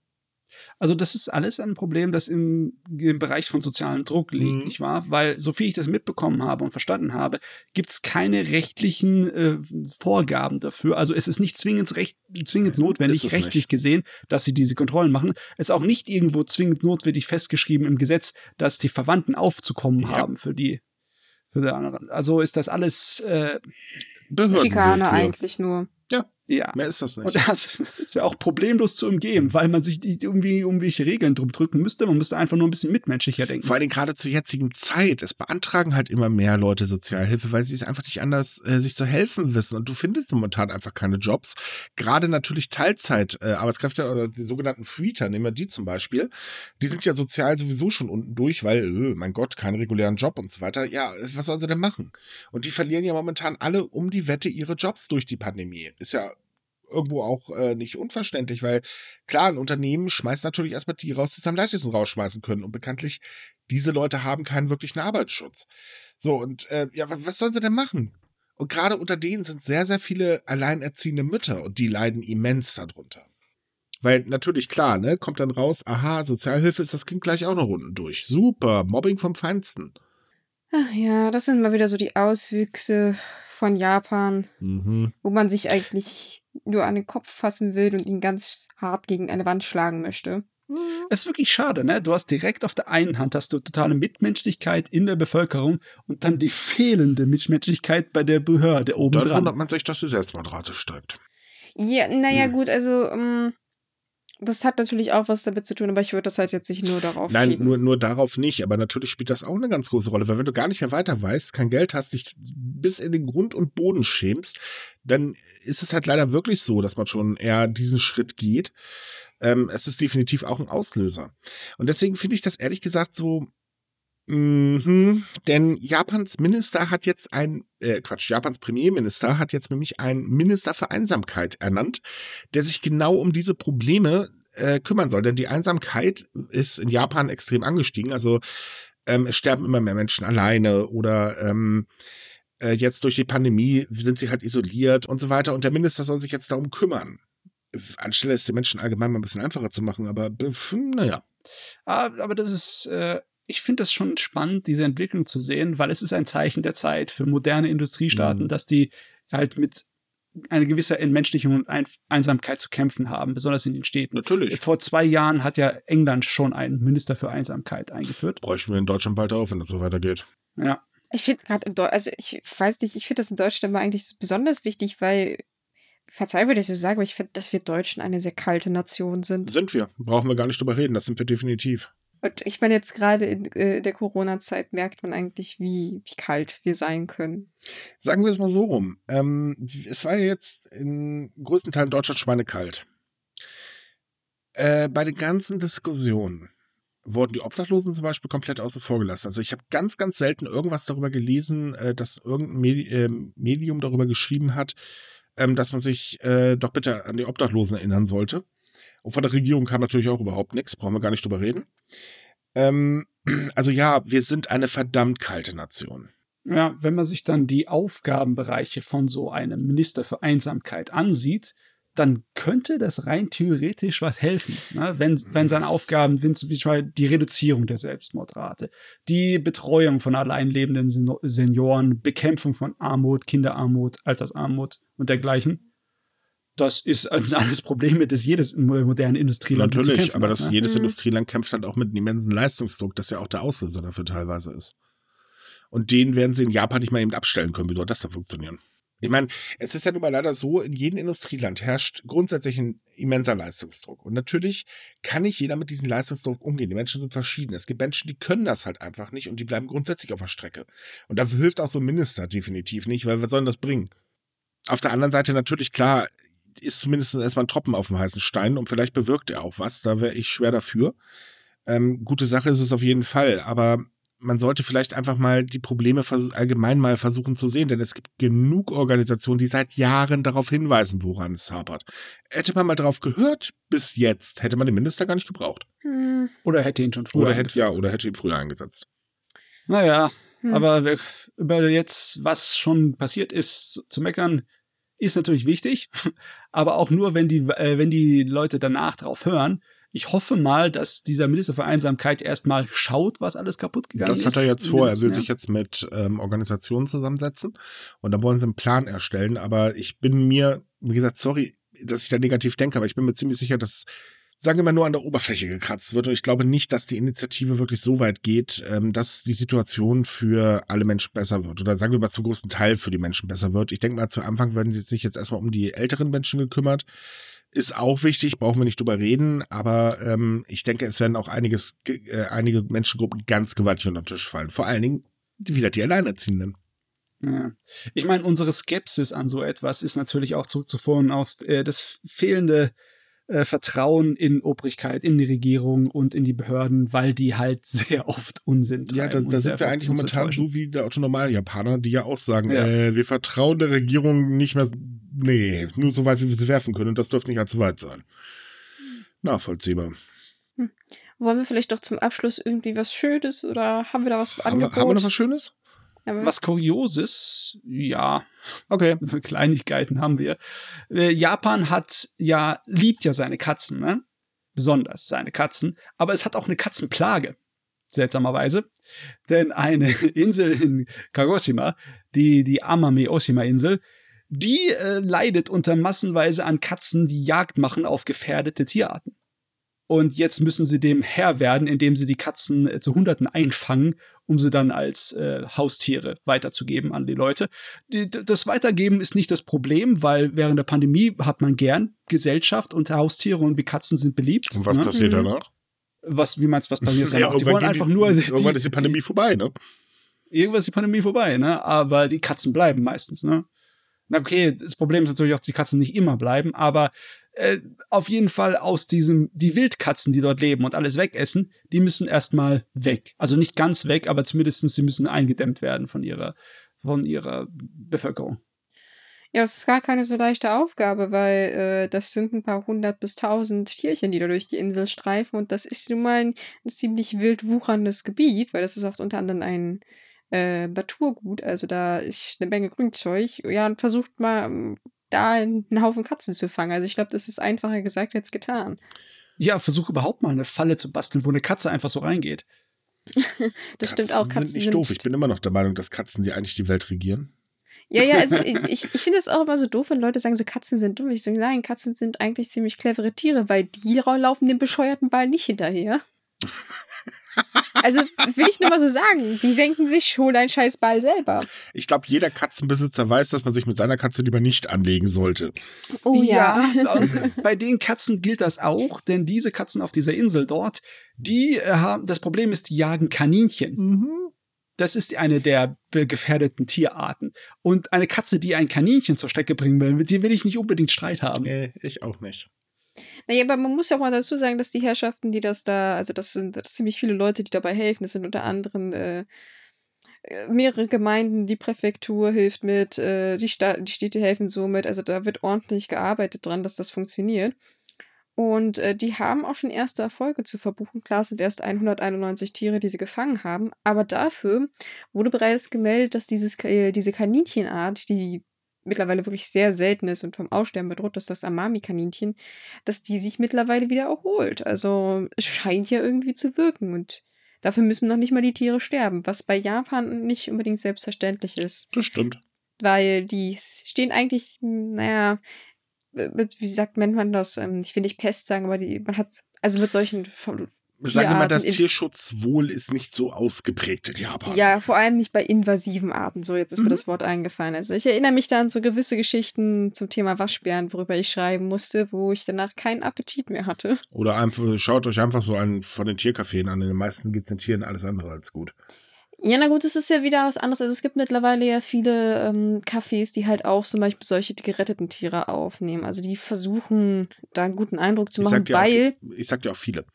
Also das ist alles ein Problem, das im, im Bereich von sozialen Druck liegt, mhm. nicht wahr? Weil so viel ich das mitbekommen habe und verstanden habe, gibt es keine rechtlichen äh, Vorgaben dafür. Also es ist nicht zwingend, recht, zwingend notwendig, rechtlich nicht. gesehen, dass sie diese Kontrollen machen. Es ist auch nicht irgendwo zwingend notwendig festgeschrieben im Gesetz, dass die Verwandten aufzukommen ja. haben für die, für die anderen. Also ist das alles äh, Behörden. eigentlich nur. Ja. Mehr ist das nicht. Und das, [LAUGHS] das wäre auch problemlos zu umgehen, weil man sich die, irgendwie irgendwelche Regeln drum drücken müsste. Man müsste einfach nur ein bisschen mitmenschlicher denken. Vor allem gerade zur jetzigen Zeit. Es beantragen halt immer mehr Leute Sozialhilfe, weil sie es einfach nicht anders äh, sich zu helfen wissen. Und du findest momentan einfach keine Jobs. Gerade natürlich Teilzeit äh, Arbeitskräfte oder die sogenannten Freeter, nehmen wir die zum Beispiel. Die sind ja sozial sowieso schon unten durch, weil, äh, mein Gott, keinen regulären Job und so weiter. Ja, was sollen sie denn machen? Und die verlieren ja momentan alle um die Wette ihre Jobs durch die Pandemie. Ist ja irgendwo auch äh, nicht unverständlich, weil klar, ein Unternehmen schmeißt natürlich erstmal die raus, die es am leichtesten rausschmeißen können. Und bekanntlich, diese Leute haben keinen wirklichen Arbeitsschutz. So, und äh, ja, was sollen sie denn machen? Und gerade unter denen sind sehr, sehr viele alleinerziehende Mütter und die leiden immens darunter. Weil natürlich, klar, ne, kommt dann raus, aha, Sozialhilfe ist das Kind gleich auch noch unten durch. Super, Mobbing vom Feinsten. Ach ja, das sind mal wieder so die Auswüchse von Japan, mhm. wo man sich eigentlich nur an den Kopf fassen will und ihn ganz hart gegen eine Wand schlagen möchte. Es ist wirklich schade, ne? Du hast direkt auf der einen Hand hast du totale Mitmenschlichkeit in der Bevölkerung und dann die fehlende Mitmenschlichkeit bei der Behörde oben dran. Dann wundert man sich, dass die Selbstmordrate steigt. Ja, naja, hm. gut, also um, ähm, das hat natürlich auch was damit zu tun, aber ich würde das halt jetzt nicht nur darauf Nein, nur, nur darauf nicht. Aber natürlich spielt das auch eine ganz große Rolle, weil wenn du gar nicht mehr weiter weißt, kein Geld hast, dich bis in den Grund und Boden schämst, dann ist es halt leider wirklich so, dass man schon eher diesen Schritt geht. Ähm, es ist definitiv auch ein Auslöser. Und deswegen finde ich das ehrlich gesagt so Mhm, denn Japans Minister hat jetzt ein, äh, Quatsch, Japans Premierminister hat jetzt nämlich einen Minister für Einsamkeit ernannt, der sich genau um diese Probleme äh, kümmern soll. Denn die Einsamkeit ist in Japan extrem angestiegen. Also ähm, es sterben immer mehr Menschen alleine oder ähm, äh, jetzt durch die Pandemie sind sie halt isoliert und so weiter. Und der Minister soll sich jetzt darum kümmern. Anstelle es den Menschen allgemein mal ein bisschen einfacher zu machen, aber naja. Ah, aber das ist äh, ich finde es schon spannend, diese Entwicklung zu sehen, weil es ist ein Zeichen der Zeit für moderne Industriestaaten, mhm. dass die halt mit einer gewisser Entmenschlichung und Einsamkeit zu kämpfen haben, besonders in den Städten. Natürlich. Vor zwei Jahren hat ja England schon einen Minister für Einsamkeit eingeführt. Bräuchten wir in Deutschland bald auf, wenn das so weitergeht. Ja. Ich finde gerade im also ich weiß nicht, ich finde das in Deutschland immer eigentlich besonders wichtig, weil, verzeih, würde ich so sagen, aber ich finde, dass wir Deutschen eine sehr kalte Nation sind. Sind wir. Brauchen wir gar nicht drüber reden, das sind wir definitiv. Und ich meine, jetzt gerade in äh, der Corona-Zeit merkt man eigentlich, wie, wie kalt wir sein können. Sagen wir es mal so rum. Ähm, es war ja jetzt in größten Teilen Deutschland schweinekalt. Äh, bei den ganzen Diskussionen wurden die Obdachlosen zum Beispiel komplett außen vor gelassen. Also ich habe ganz, ganz selten irgendwas darüber gelesen, äh, dass irgendein Medi äh, Medium darüber geschrieben hat, ähm, dass man sich äh, doch bitte an die Obdachlosen erinnern sollte. Und von der Regierung kam natürlich auch überhaupt nichts, brauchen wir gar nicht drüber reden. Ähm, [CLEARS THROAT] also ja, wir sind eine verdammt kalte Nation. Ja, wenn man sich dann die Aufgabenbereiche von so einem Minister für Einsamkeit ansieht, dann könnte das rein theoretisch was helfen, ne? wenn, wenn seine Aufgaben sind zum Beispiel die Reduzierung der Selbstmordrate, die Betreuung von alleinlebenden Senioren, Bekämpfung von Armut, Kinderarmut, Altersarmut und dergleichen das ist [LAUGHS] also alles Probleme, das jedes moderne Industrieland Natürlich, aber das, ne? jedes mhm. Industrieland kämpft halt auch mit einem immensen Leistungsdruck, das ja auch der Auslöser dafür teilweise ist. Und den werden sie in Japan nicht mal eben abstellen können. Wie soll das denn funktionieren? Ich meine, es ist ja nun mal leider so, in jedem Industrieland herrscht grundsätzlich ein immenser Leistungsdruck. Und natürlich kann nicht jeder mit diesem Leistungsdruck umgehen. Die Menschen sind verschieden. Es gibt Menschen, die können das halt einfach nicht und die bleiben grundsätzlich auf der Strecke. Und dafür hilft auch so ein Minister definitiv nicht, weil was soll denn das bringen? Auf der anderen Seite natürlich klar, ist zumindest erstmal ein Tropfen auf dem heißen Stein und vielleicht bewirkt er auch was. Da wäre ich schwer dafür. Ähm, gute Sache ist es auf jeden Fall, aber man sollte vielleicht einfach mal die Probleme allgemein mal versuchen zu sehen, denn es gibt genug Organisationen, die seit Jahren darauf hinweisen, woran es hapert. Hätte man mal drauf gehört, bis jetzt, hätte man den Minister gar nicht gebraucht. Hm. Oder hätte ihn schon früher oder hätte, Ja, oder hätte ihn früher eingesetzt. Naja, hm. aber über jetzt, was schon passiert ist, zu meckern, ist natürlich wichtig, aber auch nur, wenn die, äh, wenn die Leute danach drauf hören ich hoffe mal, dass dieser Minister für Einsamkeit erstmal schaut, was alles kaputt gegangen ist. Das hat er jetzt vor. Er will sich jetzt mit ähm, Organisationen zusammensetzen und da wollen sie einen Plan erstellen. Aber ich bin mir, wie gesagt, sorry, dass ich da negativ denke, aber ich bin mir ziemlich sicher, dass sagen wir mal, nur an der Oberfläche gekratzt wird. Und ich glaube nicht, dass die Initiative wirklich so weit geht, ähm, dass die Situation für alle Menschen besser wird. Oder sagen wir mal zum großen Teil für die Menschen besser wird. Ich denke mal, zu Anfang werden die sich jetzt erstmal um die älteren Menschen gekümmert ist auch wichtig, brauchen wir nicht drüber reden, aber ähm, ich denke, es werden auch einiges, äh, einige Menschengruppen ganz gewaltig unter den Tisch fallen. Vor allen Dingen wieder die Alleinerziehenden. Ja. Ich meine, unsere Skepsis an so etwas ist natürlich auch zurückzuführen auf äh, das fehlende äh, Vertrauen in Obrigkeit, in die Regierung und in die Behörden, weil die halt [LAUGHS] sehr oft Unsinn treiben. Ja, da, da sind wir eigentlich momentan so wie der Autonormal-Japaner, die ja auch sagen, ja. Äh, wir vertrauen der Regierung nicht mehr nee, nur so weit, wie wir sie werfen können. Und das dürfte nicht allzu weit sein. Nachvollziehbar. Hm. Wollen wir vielleicht doch zum Abschluss irgendwie was Schönes oder haben wir da was haben wir, haben wir noch was Schönes? Was Kurioses? Ja. Okay. [LAUGHS] Kleinigkeiten haben wir. Äh, Japan hat ja, liebt ja seine Katzen, ne? Besonders seine Katzen. Aber es hat auch eine Katzenplage. Seltsamerweise. Denn eine [LAUGHS] Insel in Kagoshima, die, die Amame-Oshima-Insel, die äh, leidet unter massenweise an Katzen, die Jagd machen auf gefährdete Tierarten. Und jetzt müssen sie dem Herr werden, indem sie die Katzen äh, zu Hunderten einfangen, um sie dann als äh, Haustiere weiterzugeben an die Leute. Die, das Weitergeben ist nicht das Problem, weil während der Pandemie hat man gern Gesellschaft und Haustiere und wie Katzen sind beliebt. Und was ne? passiert mhm. danach? Was, wie meinst du, was passiert [LAUGHS] danach? Ja, die wollen einfach nur. Irgendwann die, ist die Pandemie vorbei, ne? Irgendwann ist die Pandemie vorbei, ne? Aber die Katzen bleiben meistens, ne? Na okay, das Problem ist natürlich auch, dass die Katzen nicht immer bleiben, aber äh, auf jeden Fall aus diesem, die Wildkatzen, die dort leben und alles wegessen, die müssen erstmal weg. Also nicht ganz weg, aber zumindest sie müssen eingedämmt werden von ihrer, von ihrer Bevölkerung. Ja, es ist gar keine so leichte Aufgabe, weil äh, das sind ein paar hundert bis tausend Tierchen, die da durch die Insel streifen. Und das ist nun mal ein, ein ziemlich wild wucherndes Gebiet, weil das ist auch unter anderem ein äh, Naturgut, also da ist eine Menge Grünzeug. Ja, und versucht mal da einen Haufen Katzen zu fangen. Also ich glaube, das ist einfacher gesagt als getan. Ja, versuch überhaupt mal eine Falle zu basteln, wo eine Katze einfach so reingeht. [LAUGHS] das Katzen stimmt auch. Katzen sind nicht sind doof. Ich bin immer noch der Meinung, dass Katzen die eigentlich die Welt regieren. Ja, ja, also [LAUGHS] ich, ich finde es auch immer so doof, wenn Leute sagen, so Katzen sind dumm. Ich so, nein, Katzen sind eigentlich ziemlich clevere Tiere, weil die laufen dem bescheuerten Ball nicht hinterher. [LAUGHS] Also will ich nur mal so sagen, die senken sich schon einen scheiß Ball selber. Ich glaube, jeder Katzenbesitzer weiß, dass man sich mit seiner Katze lieber nicht anlegen sollte. Oh ja. ja [LAUGHS] bei den Katzen gilt das auch, denn diese Katzen auf dieser Insel dort, die äh, haben, das Problem ist, die jagen Kaninchen. Mhm. Das ist eine der gefährdeten Tierarten. Und eine Katze, die ein Kaninchen zur Strecke bringen will, mit der will ich nicht unbedingt Streit haben. Nee, ich auch nicht. Naja, aber man muss ja auch mal dazu sagen, dass die Herrschaften, die das da, also das sind das ziemlich viele Leute, die dabei helfen. Das sind unter anderem äh, äh, mehrere Gemeinden, die Präfektur hilft mit, äh, die, Sta die Städte helfen so mit. Also da wird ordentlich gearbeitet dran, dass das funktioniert. Und äh, die haben auch schon erste Erfolge zu verbuchen. Klar sind erst 191 Tiere, die sie gefangen haben. Aber dafür wurde bereits gemeldet, dass dieses, äh, diese Kaninchenart, die mittlerweile wirklich sehr selten ist und vom Aussterben bedroht ist, das Amami-Kaninchen, dass die sich mittlerweile wieder erholt. Also es scheint ja irgendwie zu wirken und dafür müssen noch nicht mal die Tiere sterben, was bei Japan nicht unbedingt selbstverständlich ist. Das stimmt. Weil die stehen eigentlich, naja, wie sagt man das? Ähm, ich will nicht Pest sagen, aber die, man hat, also mit solchen Sagen wir mal, das Tierschutzwohl ist nicht so ausgeprägt in Japan. Ja, vor allem nicht bei invasiven Arten. So, jetzt ist mhm. mir das Wort eingefallen. Also ich erinnere mich da an so gewisse Geschichten zum Thema Waschbären, worüber ich schreiben musste, wo ich danach keinen Appetit mehr hatte. Oder einfach, schaut euch einfach so einen von den Tiercafés an. In den meisten geht es den Tieren alles andere als gut. Ja, na gut, es ist ja wieder was anderes. Also es gibt mittlerweile ja viele ähm, Cafés, die halt auch zum Beispiel solche geretteten Tiere aufnehmen. Also die versuchen, da einen guten Eindruck zu Ich machen, weil, auch, ich sag dir auch viele.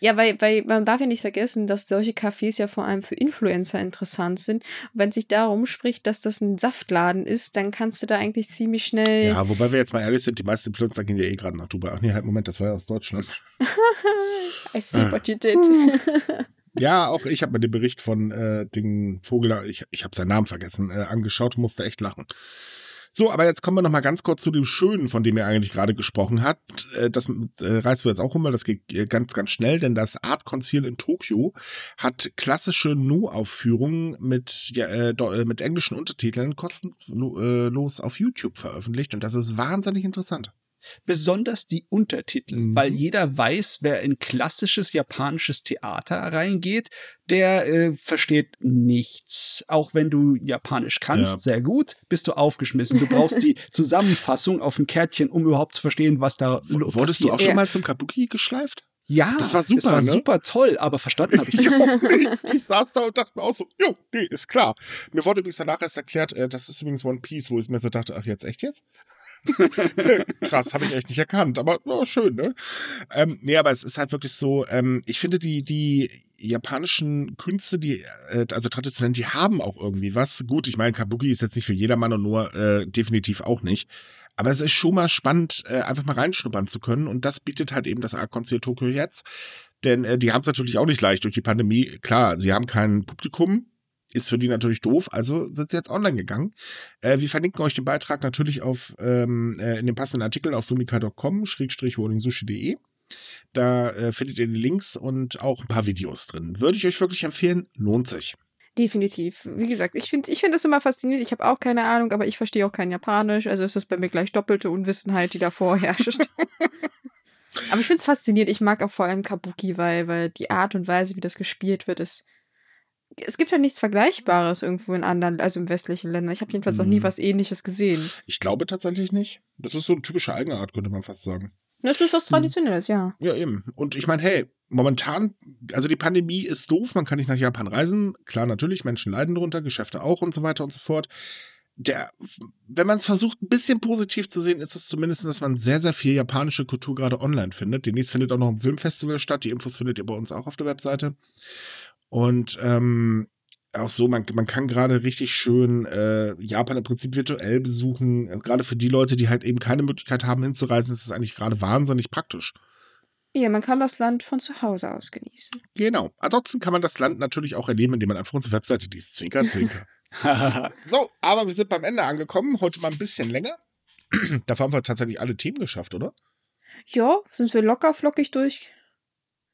ja, weil, weil man darf ja nicht vergessen, dass solche Cafés ja vor allem für Influencer interessant sind. Und wenn sich darum spricht, dass das ein Saftladen ist, dann kannst du da eigentlich ziemlich schnell. Ja, wobei wir jetzt mal ehrlich sind, die meisten Influencer gehen ja eh gerade nach Dubai. Ach nee, halt, Moment, das war ja aus Deutschland. [LAUGHS] I see what you did. [LAUGHS] [LAUGHS] Ja, auch ich habe mir den Bericht von äh, den Vogel, ich, ich habe seinen Namen vergessen, äh, angeschaut und musste echt lachen. So, aber jetzt kommen wir noch mal ganz kurz zu dem Schönen, von dem er eigentlich gerade gesprochen hat. Äh, Das äh, reißen wir jetzt auch um, weil das geht äh, ganz, ganz schnell, denn das Art Conceal in Tokio hat klassische No-Aufführungen mit, ja, mit englischen Untertiteln kostenlos auf YouTube veröffentlicht und das ist wahnsinnig interessant. Besonders die Untertitel, Mhm. weil jeder weiß, wer in klassisches japanisches Theater reingeht, der äh, versteht nichts. Auch wenn du Japanisch kannst, Ja. sehr gut, bist du aufgeschmissen. Du brauchst die [LAUGHS] Zusammenfassung auf dem Kärtchen, um überhaupt zu verstehen, was da Wurdest du auch passiert. schon mal zum Kabuki geschleift? Ja, Das war super, Das war ne? super toll, aber verstanden habe [LAUGHS] ich Ich nicht. nicht. Ich saß da und dachte mir auch so, jo, nee, ist klar. Mir wurde übrigens danach erst erklärt, äh, das ist übrigens One Piece, wo ich mir so dachte, ach jetzt, echt jetzt? [LAUGHS] Krass, habe ich echt nicht erkannt, aber ja, schön, ne? Ähm, nee, aber es ist halt wirklich so, ähm, ich finde die, die japanischen Künste, die, äh, also traditionell, die haben auch irgendwie was. Gut, ich meine, Kabuki ist jetzt nicht für jedermann und nur äh, definitiv auch nicht. Aber es ist schon mal spannend, äh, einfach mal reinschnuppern zu können. Und das bietet halt eben das Art Conceal Tokyo jetzt. Denn äh, die haben es natürlich auch nicht leicht durch die Pandemie. Klar, sie haben kein Publikum. Ist für die natürlich doof, also sind sie jetzt online gegangen. Äh, wir verlinken euch den Beitrag natürlich auf ähm, äh, in dem passenden Artikel auf sumika.com, schrägstrich holdingsushi.de. Da äh, findet ihr die Links und auch ein paar Videos drin. Würde ich euch wirklich empfehlen, lohnt sich. Definitiv. Wie gesagt, ich finde ich find das immer faszinierend. Ich habe auch keine Ahnung, aber ich verstehe auch kein Japanisch. Also ist das bei mir gleich doppelte Unwissenheit, die da vorherrscht. [LAUGHS] aber ich finde es faszinierend. Ich mag auch vor allem Kabuki, weil, weil die Art und Weise, wie das gespielt wird, ist. Es gibt ja nichts Vergleichbares irgendwo in anderen, also in westlichen Ländern. Ich habe jedenfalls noch nie Mhm. was ähnliches gesehen. Ich glaube tatsächlich nicht. Das ist so eine typische Eigenart, könnte man fast sagen. Das ist was Traditionelles, ja. Ja, eben. Und ich meine, hey, momentan, also die Pandemie ist doof, man kann nicht nach Japan reisen. Klar, natürlich, Menschen leiden drunter, Geschäfte auch und so weiter und so fort. Der, wenn man es versucht, ein bisschen positiv zu sehen, ist es zumindest, dass man sehr, sehr viel japanische Kultur gerade online findet. Demnächst findet auch noch ein Filmfestival statt. Die Infos findet ihr bei uns auch auf der Webseite. Und ähm, auch so, man, man kann gerade richtig schön äh, Japan im Prinzip virtuell besuchen. Gerade für die Leute, die halt eben keine Möglichkeit haben hinzureisen, ist es eigentlich gerade wahnsinnig praktisch. Ja, man kann das Land von zu Hause aus genießen. Genau. Ansonsten kann man das Land natürlich auch erleben, indem man einfach unsere Webseite liest. Zwinker, zwinker. [LAUGHS] so, aber wir sind beim Ende angekommen. Heute mal ein bisschen länger. Dafür haben wir tatsächlich alle Themen geschafft, oder? Ja, sind wir locker flockig durch.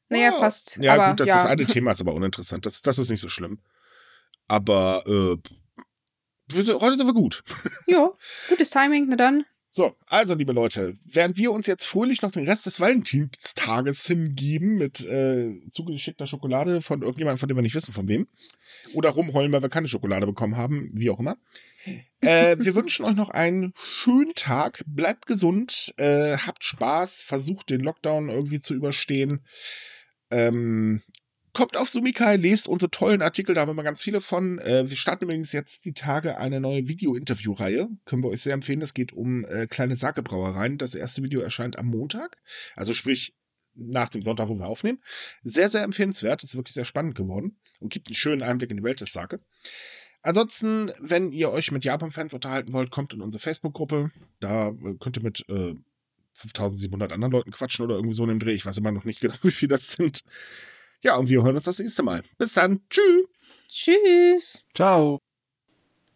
Naja, Ja. fast. Ja, aber, gut, das, ja. das eine [LAUGHS] Thema ist aber uninteressant. Das, das ist nicht so schlimm. Aber äh, wir sind, heute sind wir gut. [LAUGHS] Ja, gutes Timing, na dann. So, also liebe Leute, während wir uns jetzt fröhlich noch den Rest des Valentinstages hingeben mit äh, zugeschickter Schokolade von irgendjemandem, von dem wir nicht wissen, von wem, oder rumheulen, weil wir keine Schokolade bekommen haben, wie auch immer. Äh, [LAUGHS] wir wünschen euch noch einen schönen Tag, bleibt gesund, äh, habt Spaß, versucht den Lockdown irgendwie zu überstehen. Ähm, kommt auf Sumikai, lest unsere tollen Artikel, da haben wir mal ganz viele von. Äh, wir starten übrigens jetzt die Tage eine neue Video-Interview-Reihe. Können wir euch sehr empfehlen. Das geht um äh, kleine Sake-Brauereien. Das erste Video erscheint am Montag. Also sprich nach dem Sonntag, wo wir aufnehmen. Sehr, sehr empfehlenswert. Ist wirklich sehr spannend geworden und gibt einen schönen Einblick in die Welt des Sake. Ansonsten, wenn ihr euch mit Japan-Fans unterhalten wollt, kommt in unsere Facebook-Gruppe. Da äh, könnt ihr mit äh, 5700 anderen Leuten quatschen oder irgendwie so in dem Dreh. Ich weiß immer noch nicht genau, [LAUGHS] wie viele das sind. Ja, und wir hören uns das nächste Mal. Bis dann. Tschüss. Tschüss. Ciao.